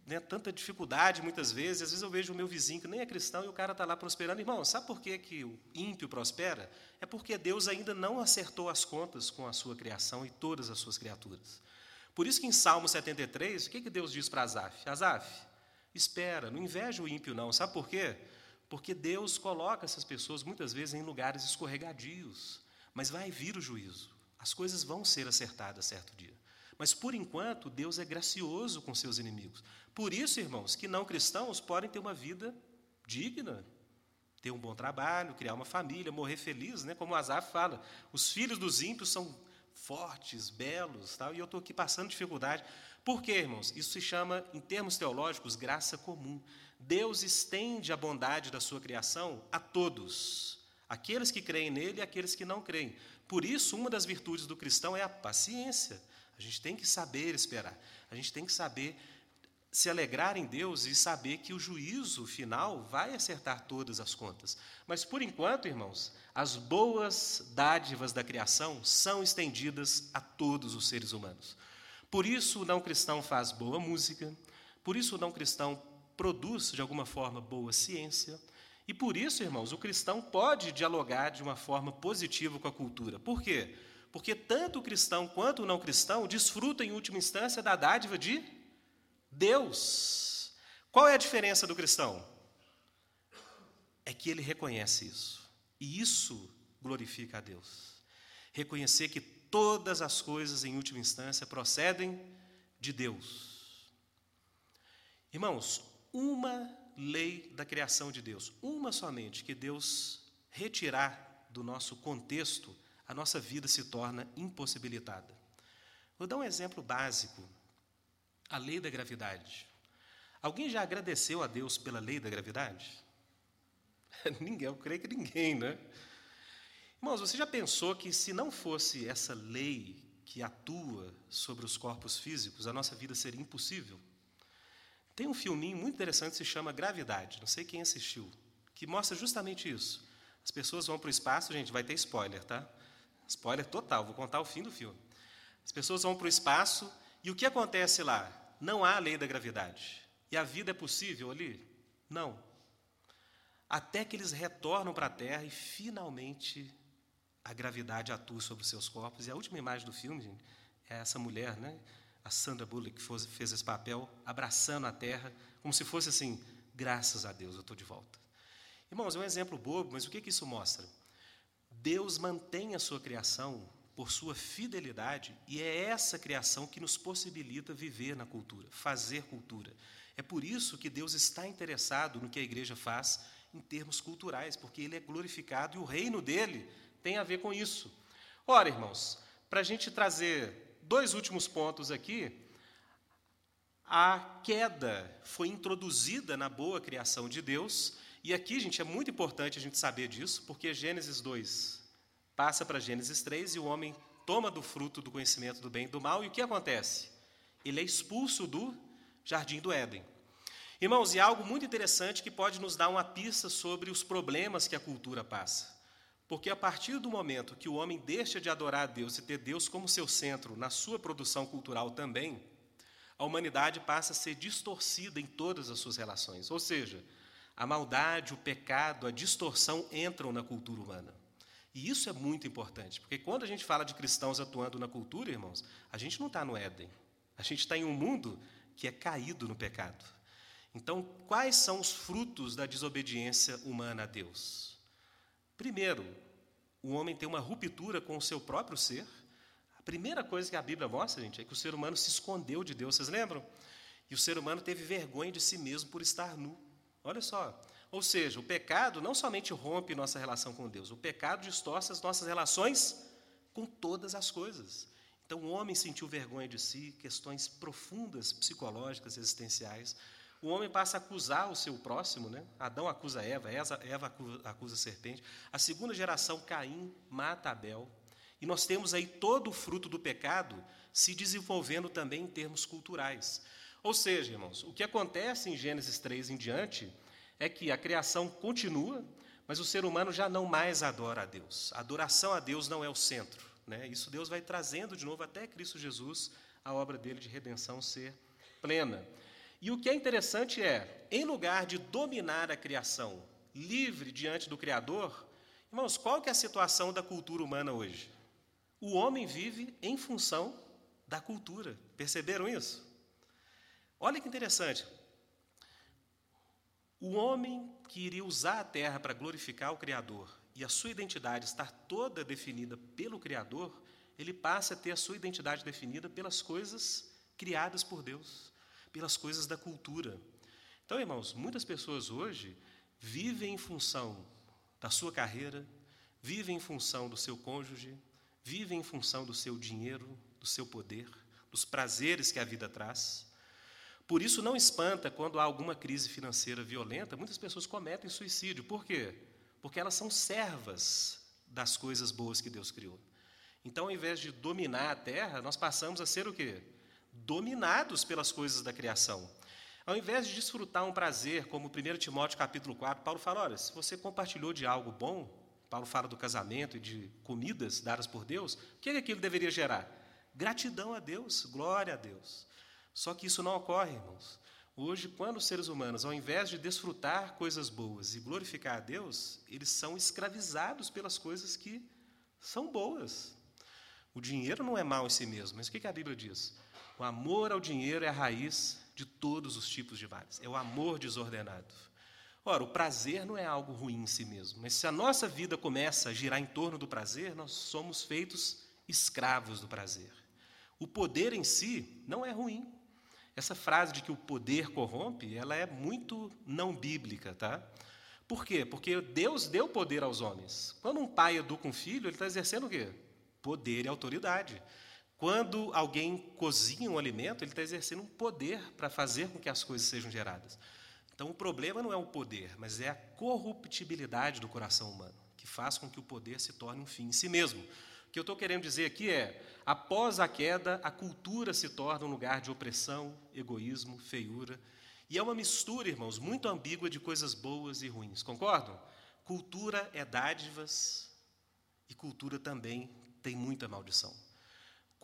né, tanta dificuldade muitas vezes. Às vezes eu vejo o meu vizinho que nem é cristão e o cara está lá prosperando. Irmão, sabe por que, que o ímpio prospera? É porque Deus ainda não acertou as contas com a sua criação e todas as suas criaturas. Por isso que em Salmo 73, o que, que Deus diz para Asaf? Asaf, espera, não inveja o ímpio não. Sabe por quê? Porque Deus coloca essas pessoas muitas vezes em lugares escorregadios. Mas vai vir o juízo. As coisas vão ser acertadas certo dia. Mas por enquanto, Deus é gracioso com seus inimigos. Por isso, irmãos, que não cristãos podem ter uma vida digna, ter um bom trabalho, criar uma família, morrer feliz, né? Como o Azaf fala, os filhos dos ímpios são fortes, belos, tal, e eu estou aqui passando dificuldade. Por quê, irmãos? Isso se chama, em termos teológicos, graça comum. Deus estende a bondade da sua criação a todos, aqueles que creem nele e aqueles que não creem. Por isso, uma das virtudes do cristão é a paciência. A gente tem que saber esperar. A gente tem que saber se alegrar em Deus e saber que o juízo final vai acertar todas as contas. Mas por enquanto, irmãos, as boas dádivas da criação são estendidas a todos os seres humanos. Por isso o não cristão faz boa música, por isso o não cristão produz de alguma forma boa ciência, e por isso, irmãos, o cristão pode dialogar de uma forma positiva com a cultura. Por quê? Porque tanto o cristão quanto o não cristão desfrutam, em última instância, da dádiva de Deus. Qual é a diferença do cristão? É que ele reconhece isso. E isso glorifica a Deus. Reconhecer que todas as coisas, em última instância, procedem de Deus. Irmãos, uma lei da criação de Deus, uma somente, que Deus retirar do nosso contexto, a nossa vida se torna impossibilitada. Vou dar um exemplo básico: a lei da gravidade. Alguém já agradeceu a Deus pela lei da gravidade? [laughs] ninguém, eu creio que ninguém, né? Irmãos, você já pensou que se não fosse essa lei que atua sobre os corpos físicos, a nossa vida seria impossível? Tem um filminho muito interessante que se chama Gravidade, não sei quem assistiu, que mostra justamente isso. As pessoas vão para o espaço, gente, vai ter spoiler, tá? Spoiler total, vou contar o fim do filme. As pessoas vão para o espaço e o que acontece lá? Não há lei da gravidade. E a vida é possível ali? Não. Até que eles retornam para a Terra e finalmente a gravidade atua sobre os seus corpos. E a última imagem do filme gente, é essa mulher, né? A Sandra Bullock, fez esse papel, abraçando a Terra, como se fosse assim: graças a Deus, eu estou de volta. Irmãos, é um exemplo bobo, mas o que, que isso mostra? Deus mantém a sua criação por sua fidelidade, e é essa criação que nos possibilita viver na cultura, fazer cultura. É por isso que Deus está interessado no que a igreja faz em termos culturais, porque Ele é glorificado e o reino dele tem a ver com isso. Ora, irmãos, para a gente trazer dois últimos pontos aqui, a queda foi introduzida na boa criação de Deus e aqui, gente, é muito importante a gente saber disso, porque Gênesis 2 passa para Gênesis 3 e o homem toma do fruto do conhecimento do bem e do mal, e o que acontece? Ele é expulso do jardim do Éden. Irmãos, e algo muito interessante que pode nos dar uma pista sobre os problemas que a cultura passa. Porque a partir do momento que o homem deixa de adorar a Deus e ter Deus como seu centro na sua produção cultural também, a humanidade passa a ser distorcida em todas as suas relações. Ou seja, a maldade, o pecado, a distorção entram na cultura humana. E isso é muito importante, porque quando a gente fala de cristãos atuando na cultura, irmãos, a gente não está no Éden. A gente está em um mundo que é caído no pecado. Então, quais são os frutos da desobediência humana a Deus? Primeiro, o homem tem uma ruptura com o seu próprio ser. A primeira coisa que a Bíblia mostra, gente, é que o ser humano se escondeu de Deus. Vocês lembram? E o ser humano teve vergonha de si mesmo por estar nu. Olha só. Ou seja, o pecado não somente rompe nossa relação com Deus, o pecado distorce as nossas relações com todas as coisas. Então, o homem sentiu vergonha de si, questões profundas psicológicas, existenciais. O homem passa a acusar o seu próximo, né? Adão acusa Eva, Eva acusa a serpente. A segunda geração, Caim, mata Abel. E nós temos aí todo o fruto do pecado se desenvolvendo também em termos culturais. Ou seja, irmãos, o que acontece em Gênesis 3 em diante é que a criação continua, mas o ser humano já não mais adora a Deus. A adoração a Deus não é o centro. Né? Isso Deus vai trazendo de novo até Cristo Jesus, a obra dele de redenção ser plena. E o que é interessante é, em lugar de dominar a criação, livre diante do Criador, irmãos, qual que é a situação da cultura humana hoje? O homem vive em função da cultura. Perceberam isso? Olha que interessante. O homem que iria usar a terra para glorificar o Criador e a sua identidade estar toda definida pelo Criador, ele passa a ter a sua identidade definida pelas coisas criadas por Deus, pelas coisas da cultura. Então, irmãos, muitas pessoas hoje vivem em função da sua carreira, vivem em função do seu cônjuge, vivem em função do seu dinheiro, do seu poder, dos prazeres que a vida traz. Por isso, não espanta quando há alguma crise financeira violenta, muitas pessoas cometem suicídio. Por quê? Porque elas são servas das coisas boas que Deus criou. Então, ao invés de dominar a terra, nós passamos a ser o quê? Dominados pelas coisas da criação. Ao invés de desfrutar um prazer, como 1 Timóteo capítulo 4, Paulo fala: olha, se você compartilhou de algo bom, Paulo fala do casamento e de comidas dadas por Deus, o que, é que aquilo deveria gerar? Gratidão a Deus, glória a Deus. Só que isso não ocorre, irmãos. Hoje, quando os seres humanos, ao invés de desfrutar coisas boas e glorificar a Deus, eles são escravizados pelas coisas que são boas. O dinheiro não é mal em si mesmo, mas o que a Bíblia diz? O amor ao dinheiro é a raiz de todos os tipos de males. É o amor desordenado. Ora, o prazer não é algo ruim em si mesmo, mas se a nossa vida começa a girar em torno do prazer, nós somos feitos escravos do prazer. O poder em si não é ruim. Essa frase de que o poder corrompe, ela é muito não bíblica, tá? Por quê? Porque Deus deu poder aos homens. Quando um pai educa um filho, ele está exercendo o quê? Poder e autoridade. Quando alguém cozinha um alimento, ele está exercendo um poder para fazer com que as coisas sejam geradas. Então, o problema não é o poder, mas é a corruptibilidade do coração humano, que faz com que o poder se torne um fim em si mesmo. O que eu estou querendo dizer aqui é: após a queda, a cultura se torna um lugar de opressão, egoísmo, feiura. E é uma mistura, irmãos, muito ambígua de coisas boas e ruins, concordam? Cultura é dádivas e cultura também tem muita maldição.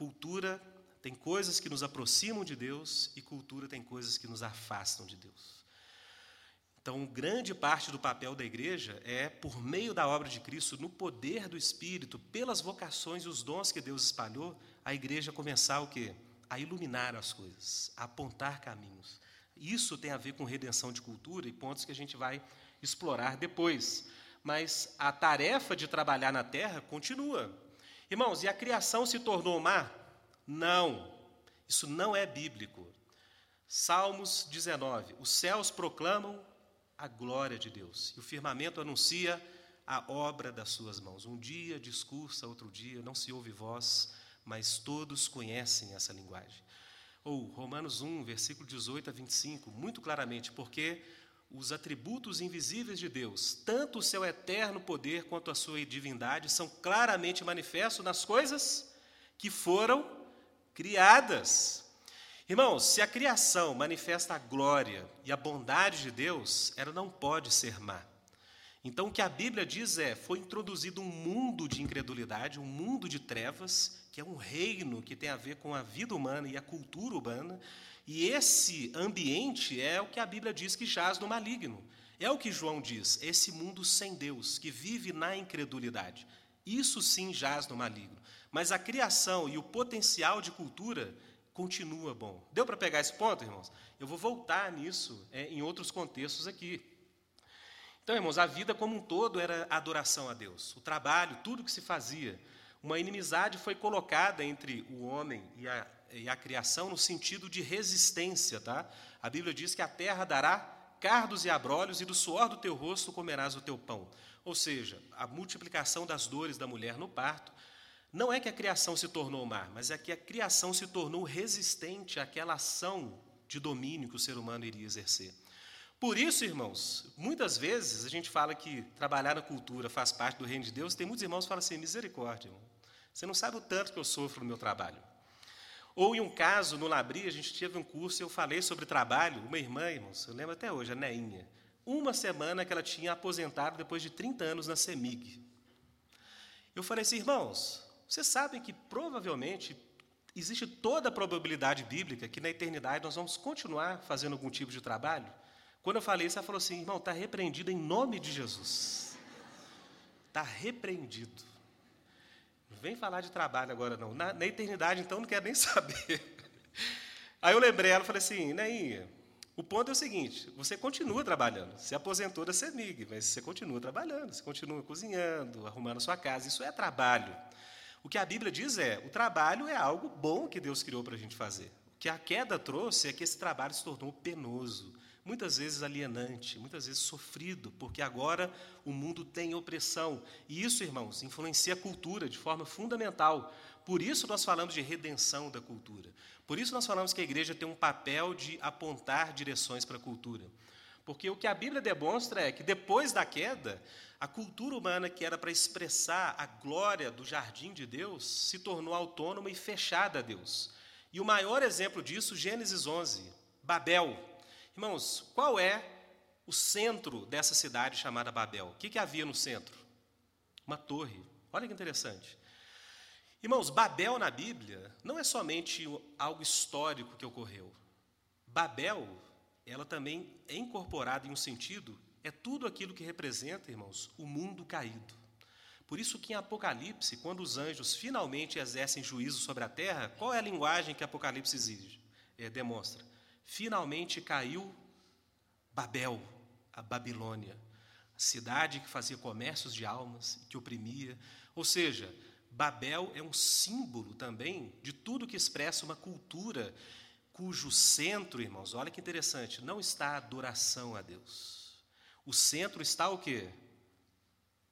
Cultura tem coisas que nos aproximam de Deus e cultura tem coisas que nos afastam de Deus. Então, grande parte do papel da igreja é, por meio da obra de Cristo, no poder do Espírito, pelas vocações e os dons que Deus espalhou, a igreja começar o quê? A iluminar as coisas, a apontar caminhos. Isso tem a ver com redenção de cultura e pontos que a gente vai explorar depois. Mas a tarefa de trabalhar na terra continua. Irmãos, e a criação se tornou má? Não. Isso não é bíblico. Salmos 19: Os céus proclamam a glória de Deus. E o firmamento anuncia a obra das suas mãos. Um dia discursa, outro dia não se ouve voz, mas todos conhecem essa linguagem. Ou Romanos 1, versículo 18 a 25, muito claramente, porque os atributos invisíveis de Deus, tanto o seu eterno poder quanto a sua divindade, são claramente manifestos nas coisas que foram criadas Irmãos, se a criação manifesta a glória e a bondade de Deus, ela não pode ser má. Então, o que a Bíblia diz é: foi introduzido um mundo de incredulidade, um mundo de trevas, que é um reino que tem a ver com a vida humana e a cultura humana, e esse ambiente é o que a Bíblia diz que jaz no maligno. É o que João diz: esse mundo sem Deus, que vive na incredulidade. Isso sim jaz no maligno. Mas a criação e o potencial de cultura continua bom. Deu para pegar esse ponto, irmãos? Eu vou voltar nisso é, em outros contextos aqui. Então, irmãos, a vida como um todo era adoração a Deus. O trabalho, tudo que se fazia. Uma inimizade foi colocada entre o homem e a, e a criação no sentido de resistência. Tá? A Bíblia diz que a terra dará cardos e abrolhos, e do suor do teu rosto comerás o teu pão. Ou seja, a multiplicação das dores da mulher no parto não é que a criação se tornou má, mas é que a criação se tornou resistente àquela ação de domínio que o ser humano iria exercer. Por isso, irmãos, muitas vezes a gente fala que trabalhar na cultura faz parte do reino de Deus, tem muitos irmãos que falam assim: misericórdia, irmão. você não sabe o tanto que eu sofro no meu trabalho. Ou em um caso, no Labri, a gente teve um curso eu falei sobre trabalho. Uma irmã, irmãos, eu lembro até hoje, a Neinha. Uma semana que ela tinha aposentado depois de 30 anos na CEMIG. Eu falei assim, irmãos, vocês sabem que provavelmente existe toda a probabilidade bíblica que na eternidade nós vamos continuar fazendo algum tipo de trabalho. Quando eu falei isso, ela falou assim: irmão, está repreendido em nome de Jesus. Está repreendido. Vem falar de trabalho agora, não. Na, na eternidade, então, não quero nem [laughs] saber. Aí eu lembrei ela e falei assim: Neinha, o ponto é o seguinte: você continua trabalhando. Se aposentou da CEMIG, mas você continua trabalhando, você continua cozinhando, arrumando a sua casa. Isso é trabalho. O que a Bíblia diz é: o trabalho é algo bom que Deus criou para a gente fazer. O que a queda trouxe é que esse trabalho se tornou penoso, muitas vezes alienante, muitas vezes sofrido, porque agora o mundo tem opressão. E isso, irmãos, influencia a cultura de forma fundamental. Por isso nós falamos de redenção da cultura. Por isso nós falamos que a igreja tem um papel de apontar direções para a cultura. Porque o que a Bíblia demonstra é que depois da queda, a cultura humana que era para expressar a glória do jardim de Deus se tornou autônoma e fechada a Deus. E o maior exemplo disso, Gênesis 11, Babel. Irmãos, qual é o centro dessa cidade chamada Babel? O que, que havia no centro? Uma torre. Olha que interessante. Irmãos, Babel na Bíblia não é somente algo histórico que ocorreu. Babel, ela também é incorporada em um sentido é tudo aquilo que representa, irmãos, o mundo caído. Por isso que em Apocalipse, quando os anjos finalmente exercem juízo sobre a terra, qual é a linguagem que Apocalipse exige? É, demonstra. Finalmente caiu Babel, a Babilônia, a cidade que fazia comércios de almas, que oprimia. Ou seja, Babel é um símbolo também de tudo que expressa uma cultura cujo centro, irmãos, olha que interessante, não está a adoração a Deus o centro está o quê?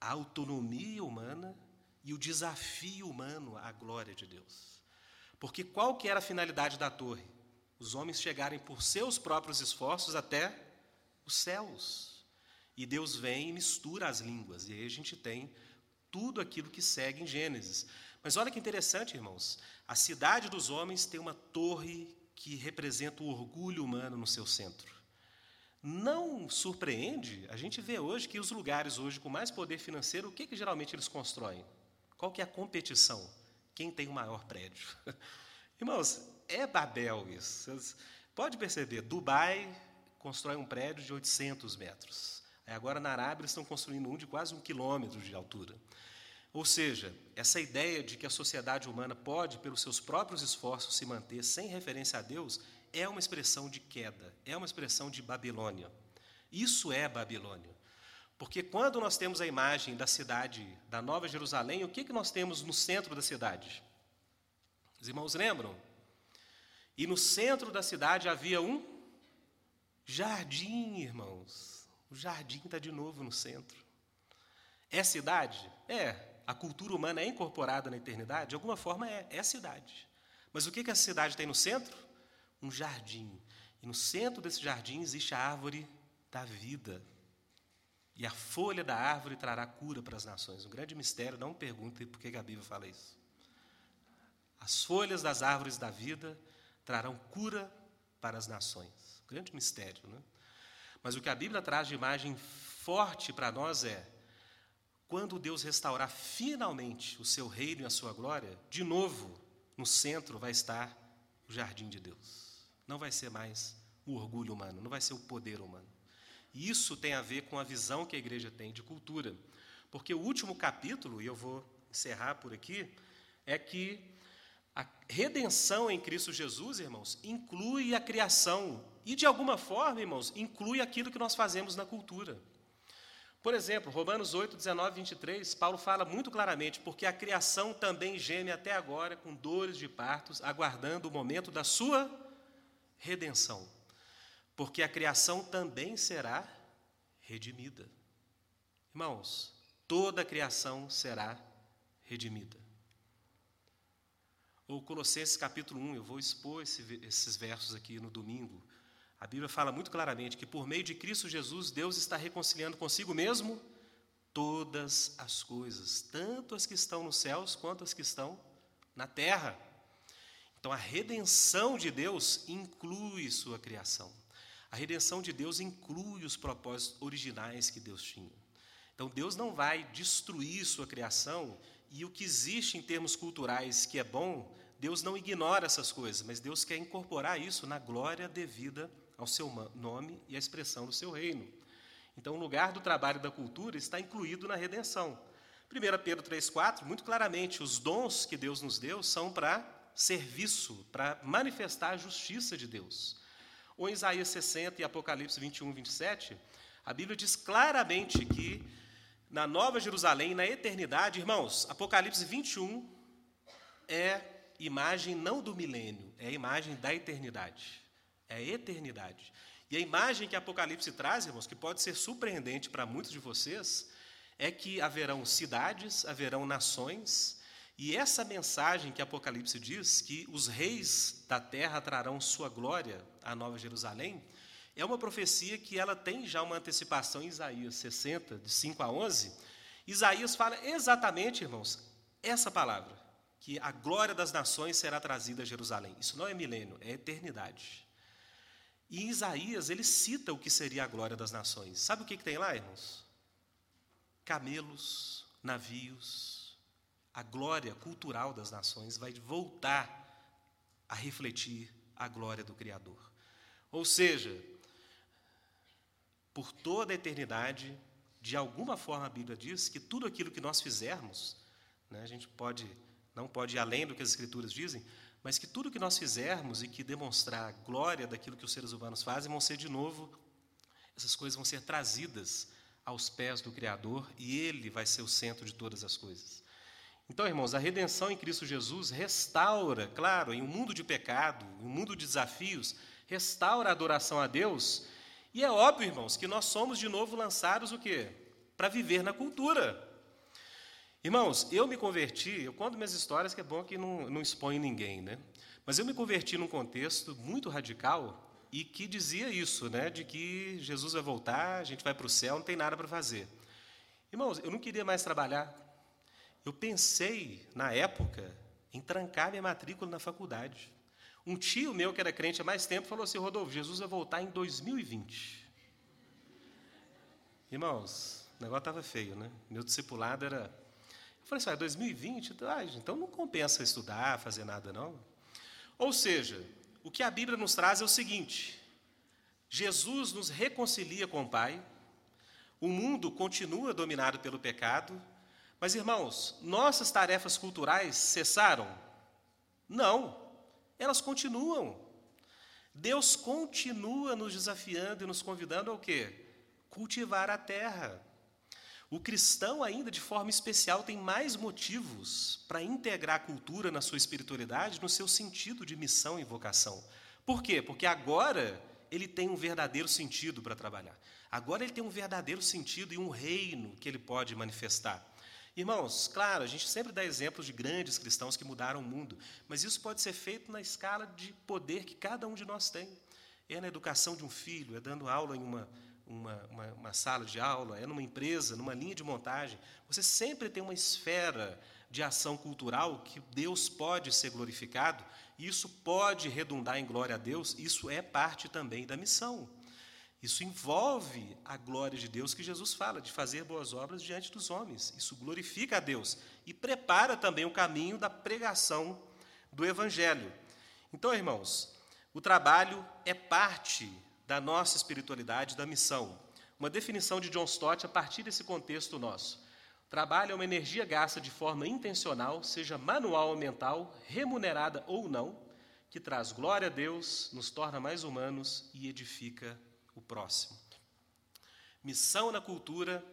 A autonomia humana e o desafio humano à glória de Deus. Porque qual que era a finalidade da torre? Os homens chegarem por seus próprios esforços até os céus. E Deus vem e mistura as línguas. E aí a gente tem tudo aquilo que segue em Gênesis. Mas olha que interessante, irmãos. A cidade dos homens tem uma torre que representa o orgulho humano no seu centro. Não surpreende a gente vê hoje que os lugares hoje com mais poder financeiro, o que, que geralmente eles constroem? Qual que é a competição? Quem tem o maior prédio? [laughs] Irmãos, é Babel isso. Vocês pode perceber, Dubai constrói um prédio de 800 metros. Aí agora na Arábia eles estão construindo um de quase um quilômetro de altura. Ou seja, essa ideia de que a sociedade humana pode, pelos seus próprios esforços, se manter sem referência a Deus, é uma expressão de queda, é uma expressão de Babilônia. Isso é Babilônia. Porque quando nós temos a imagem da cidade da Nova Jerusalém, o que, que nós temos no centro da cidade? Os irmãos lembram? E no centro da cidade havia um jardim, irmãos. O jardim está de novo no centro. É cidade? É. A cultura humana é incorporada na eternidade? De alguma forma é. É cidade. Mas o que, que a cidade tem no centro? um jardim. E no centro desse jardim existe a árvore da vida. E a folha da árvore trará cura para as nações. Um grande mistério, não pergunte por que a Bíblia fala isso. As folhas das árvores da vida trarão cura para as nações. Grande mistério, né? Mas o que a Bíblia traz de imagem forte para nós é: quando Deus restaurar finalmente o seu reino e a sua glória, de novo, no centro vai estar o jardim de Deus não vai ser mais o orgulho humano, não vai ser o poder humano. E isso tem a ver com a visão que a igreja tem de cultura. Porque o último capítulo, e eu vou encerrar por aqui, é que a redenção em Cristo Jesus, irmãos, inclui a criação. E, de alguma forma, irmãos, inclui aquilo que nós fazemos na cultura. Por exemplo, Romanos 8, 19 23, Paulo fala muito claramente, porque a criação também geme até agora com dores de partos, aguardando o momento da sua redenção, porque a criação também será redimida. Irmãos, toda a criação será redimida. O Colossenses capítulo 1, eu vou expor esse, esses versos aqui no domingo. A Bíblia fala muito claramente que por meio de Cristo Jesus, Deus está reconciliando consigo mesmo todas as coisas, tanto as que estão nos céus quanto as que estão na terra. Então, a redenção de Deus inclui sua criação. A redenção de Deus inclui os propósitos originais que Deus tinha. Então, Deus não vai destruir sua criação e o que existe em termos culturais que é bom, Deus não ignora essas coisas, mas Deus quer incorporar isso na glória devida ao seu nome e à expressão do seu reino. Então, o lugar do trabalho da cultura está incluído na redenção. 1 Pedro 3,4, muito claramente, os dons que Deus nos deu são para serviço, para manifestar a justiça de Deus. Ou em Isaías 60 e Apocalipse 21, 27, a Bíblia diz claramente que na Nova Jerusalém, na eternidade, irmãos, Apocalipse 21 é imagem não do milênio, é a imagem da eternidade. É a eternidade. E a imagem que Apocalipse traz, irmãos, que pode ser surpreendente para muitos de vocês, é que haverão cidades, haverão nações, e essa mensagem que Apocalipse diz, que os reis da terra trarão sua glória à Nova Jerusalém, é uma profecia que ela tem já uma antecipação em Isaías 60, de 5 a 11. Isaías fala exatamente, irmãos, essa palavra, que a glória das nações será trazida a Jerusalém. Isso não é milênio, é eternidade. E em Isaías ele cita o que seria a glória das nações. Sabe o que, que tem lá, irmãos? Camelos, navios, a glória cultural das nações vai voltar a refletir a glória do Criador. Ou seja, por toda a eternidade, de alguma forma a Bíblia diz que tudo aquilo que nós fizermos, né, a gente pode não pode ir além do que as Escrituras dizem, mas que tudo que nós fizermos e que demonstrar a glória daquilo que os seres humanos fazem vão ser de novo, essas coisas vão ser trazidas aos pés do Criador e Ele vai ser o centro de todas as coisas. Então, irmãos, a redenção em Cristo Jesus restaura, claro, em um mundo de pecado, em um mundo de desafios, restaura a adoração a Deus e é óbvio, irmãos, que nós somos de novo lançados o quê? Para viver na cultura. Irmãos, eu me converti, eu conto minhas histórias, que é bom que não, não expõe ninguém, né? Mas eu me converti num contexto muito radical e que dizia isso, né? De que Jesus vai voltar, a gente vai para o céu, não tem nada para fazer. Irmãos, eu não queria mais trabalhar. Eu pensei, na época, em trancar minha matrícula na faculdade. Um tio meu, que era crente há mais tempo, falou assim: Rodolfo, Jesus vai voltar em 2020. Irmãos, o negócio estava feio, né? Meu discipulado era. Falei assim: ah, 2020? Ah, então não compensa estudar, fazer nada, não. Ou seja, o que a Bíblia nos traz é o seguinte: Jesus nos reconcilia com o Pai, o mundo continua dominado pelo pecado, mas, irmãos, nossas tarefas culturais cessaram? Não elas continuam. Deus continua nos desafiando e nos convidando ao quê? Cultivar a terra. O cristão, ainda de forma especial, tem mais motivos para integrar a cultura na sua espiritualidade, no seu sentido de missão e vocação. Por quê? Porque agora ele tem um verdadeiro sentido para trabalhar. Agora ele tem um verdadeiro sentido e um reino que ele pode manifestar. Irmãos, claro, a gente sempre dá exemplos de grandes cristãos que mudaram o mundo, mas isso pode ser feito na escala de poder que cada um de nós tem. É na educação de um filho, é dando aula em uma, uma, uma, uma sala de aula, é numa empresa, numa linha de montagem. Você sempre tem uma esfera de ação cultural que Deus pode ser glorificado, e isso pode redundar em glória a Deus, isso é parte também da missão. Isso envolve a glória de Deus que Jesus fala, de fazer boas obras diante dos homens. Isso glorifica a Deus e prepara também o caminho da pregação do Evangelho. Então, irmãos, o trabalho é parte da nossa espiritualidade, da missão. Uma definição de John Stott a partir desse contexto nosso. Trabalho é uma energia gasta de forma intencional, seja manual ou mental, remunerada ou não, que traz glória a Deus, nos torna mais humanos e edifica o próximo. Missão na cultura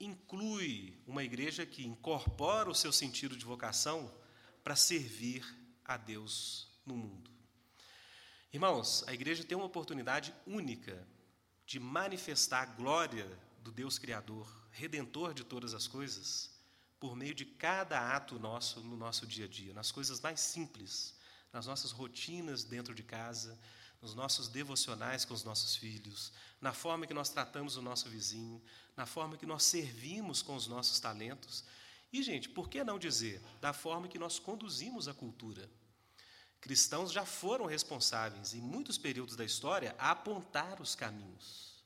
inclui uma igreja que incorpora o seu sentido de vocação para servir a Deus no mundo. Irmãos, a igreja tem uma oportunidade única de manifestar a glória do Deus Criador, redentor de todas as coisas, por meio de cada ato nosso no nosso dia a dia, nas coisas mais simples, nas nossas rotinas dentro de casa, nos nossos devocionais com os nossos filhos, na forma que nós tratamos o nosso vizinho, na forma que nós servimos com os nossos talentos. E, gente, por que não dizer da forma que nós conduzimos a cultura? Cristãos já foram responsáveis, em muitos períodos da história, a apontar os caminhos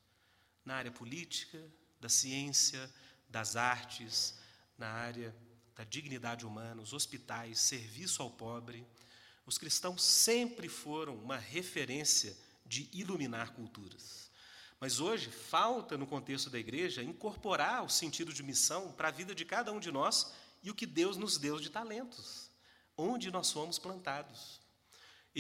na área política, da ciência, das artes, na área da dignidade humana, os hospitais, serviço ao pobre. Os cristãos sempre foram uma referência de iluminar culturas. Mas hoje falta, no contexto da igreja, incorporar o sentido de missão para a vida de cada um de nós e o que Deus nos deu de talentos, onde nós fomos plantados.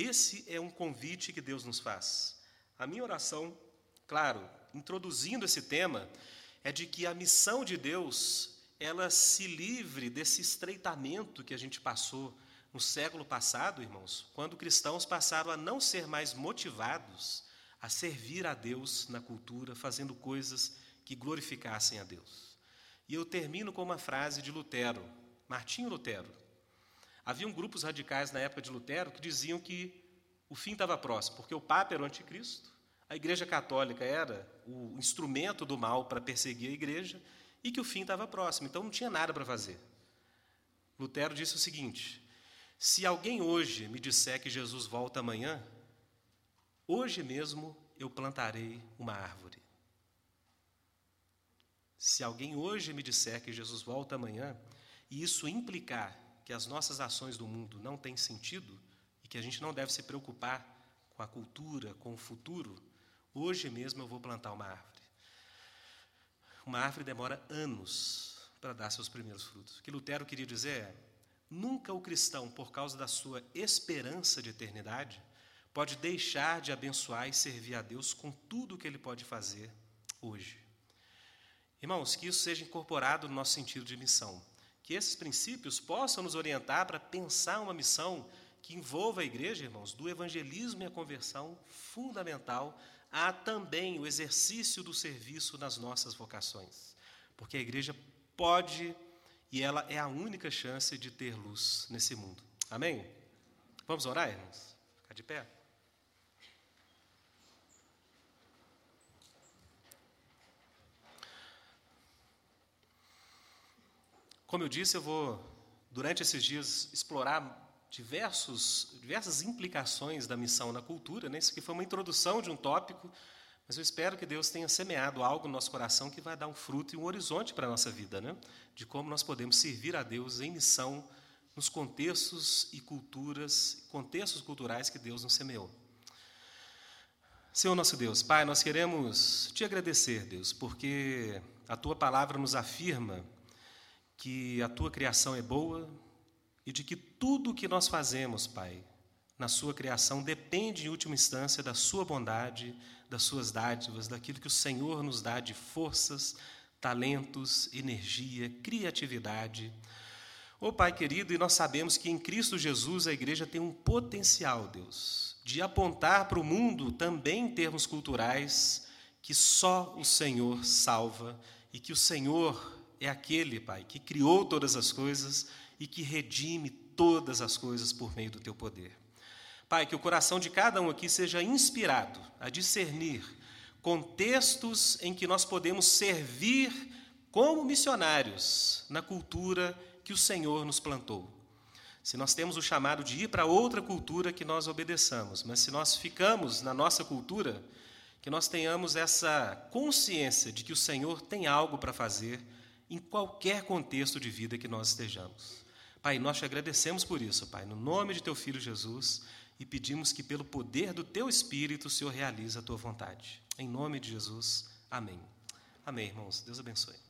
Esse é um convite que Deus nos faz. A minha oração, claro, introduzindo esse tema, é de que a missão de Deus ela se livre desse estreitamento que a gente passou no século passado, irmãos, quando cristãos passaram a não ser mais motivados a servir a Deus na cultura, fazendo coisas que glorificassem a Deus. E eu termino com uma frase de Lutero, Martinho Lutero. Haviam grupos radicais na época de Lutero que diziam que o fim estava próximo, porque o Papa era o anticristo, a Igreja Católica era o instrumento do mal para perseguir a Igreja e que o fim estava próximo, então não tinha nada para fazer. Lutero disse o seguinte: se alguém hoje me disser que Jesus volta amanhã, hoje mesmo eu plantarei uma árvore. Se alguém hoje me disser que Jesus volta amanhã, e isso implicar que as nossas ações do mundo não têm sentido e que a gente não deve se preocupar com a cultura, com o futuro, hoje mesmo eu vou plantar uma árvore. Uma árvore demora anos para dar seus primeiros frutos. O que Lutero queria dizer é: Nunca o cristão, por causa da sua esperança de eternidade, pode deixar de abençoar e servir a Deus com tudo o que ele pode fazer hoje. Irmãos, que isso seja incorporado no nosso sentido de missão. Que esses princípios possam nos orientar para pensar uma missão que envolva a igreja, irmãos, do evangelismo e a conversão fundamental a também o exercício do serviço nas nossas vocações. Porque a igreja pode e ela é a única chance de ter luz nesse mundo. Amém? Vamos orar, irmãos? Ficar de pé. Como eu disse, eu vou, durante esses dias, explorar diversos, diversas implicações da missão na cultura. Né? Isso aqui foi uma introdução de um tópico mas eu espero que Deus tenha semeado algo no nosso coração que vai dar um fruto e um horizonte para a nossa vida, né? de como nós podemos servir a Deus em missão nos contextos e culturas, contextos culturais que Deus nos semeou. Senhor nosso Deus, Pai, nós queremos te agradecer, Deus, porque a tua palavra nos afirma que a tua criação é boa e de que tudo o que nós fazemos, Pai, na sua criação depende, em última instância, da sua bondade, das suas dádivas, daquilo que o Senhor nos dá de forças, talentos, energia, criatividade. Ô oh, Pai querido, e nós sabemos que em Cristo Jesus a igreja tem um potencial, Deus, de apontar para o mundo também em termos culturais que só o Senhor salva e que o Senhor é aquele, Pai, que criou todas as coisas e que redime todas as coisas por meio do teu poder. Pai, que o coração de cada um aqui seja inspirado a discernir contextos em que nós podemos servir como missionários na cultura que o Senhor nos plantou. Se nós temos o chamado de ir para outra cultura, que nós obedeçamos, mas se nós ficamos na nossa cultura, que nós tenhamos essa consciência de que o Senhor tem algo para fazer em qualquer contexto de vida que nós estejamos. Pai, nós te agradecemos por isso, Pai, no nome de teu filho Jesus e pedimos que, pelo poder do teu Espírito, o Senhor realize a tua vontade. Em nome de Jesus, amém. Amém, irmãos. Deus abençoe.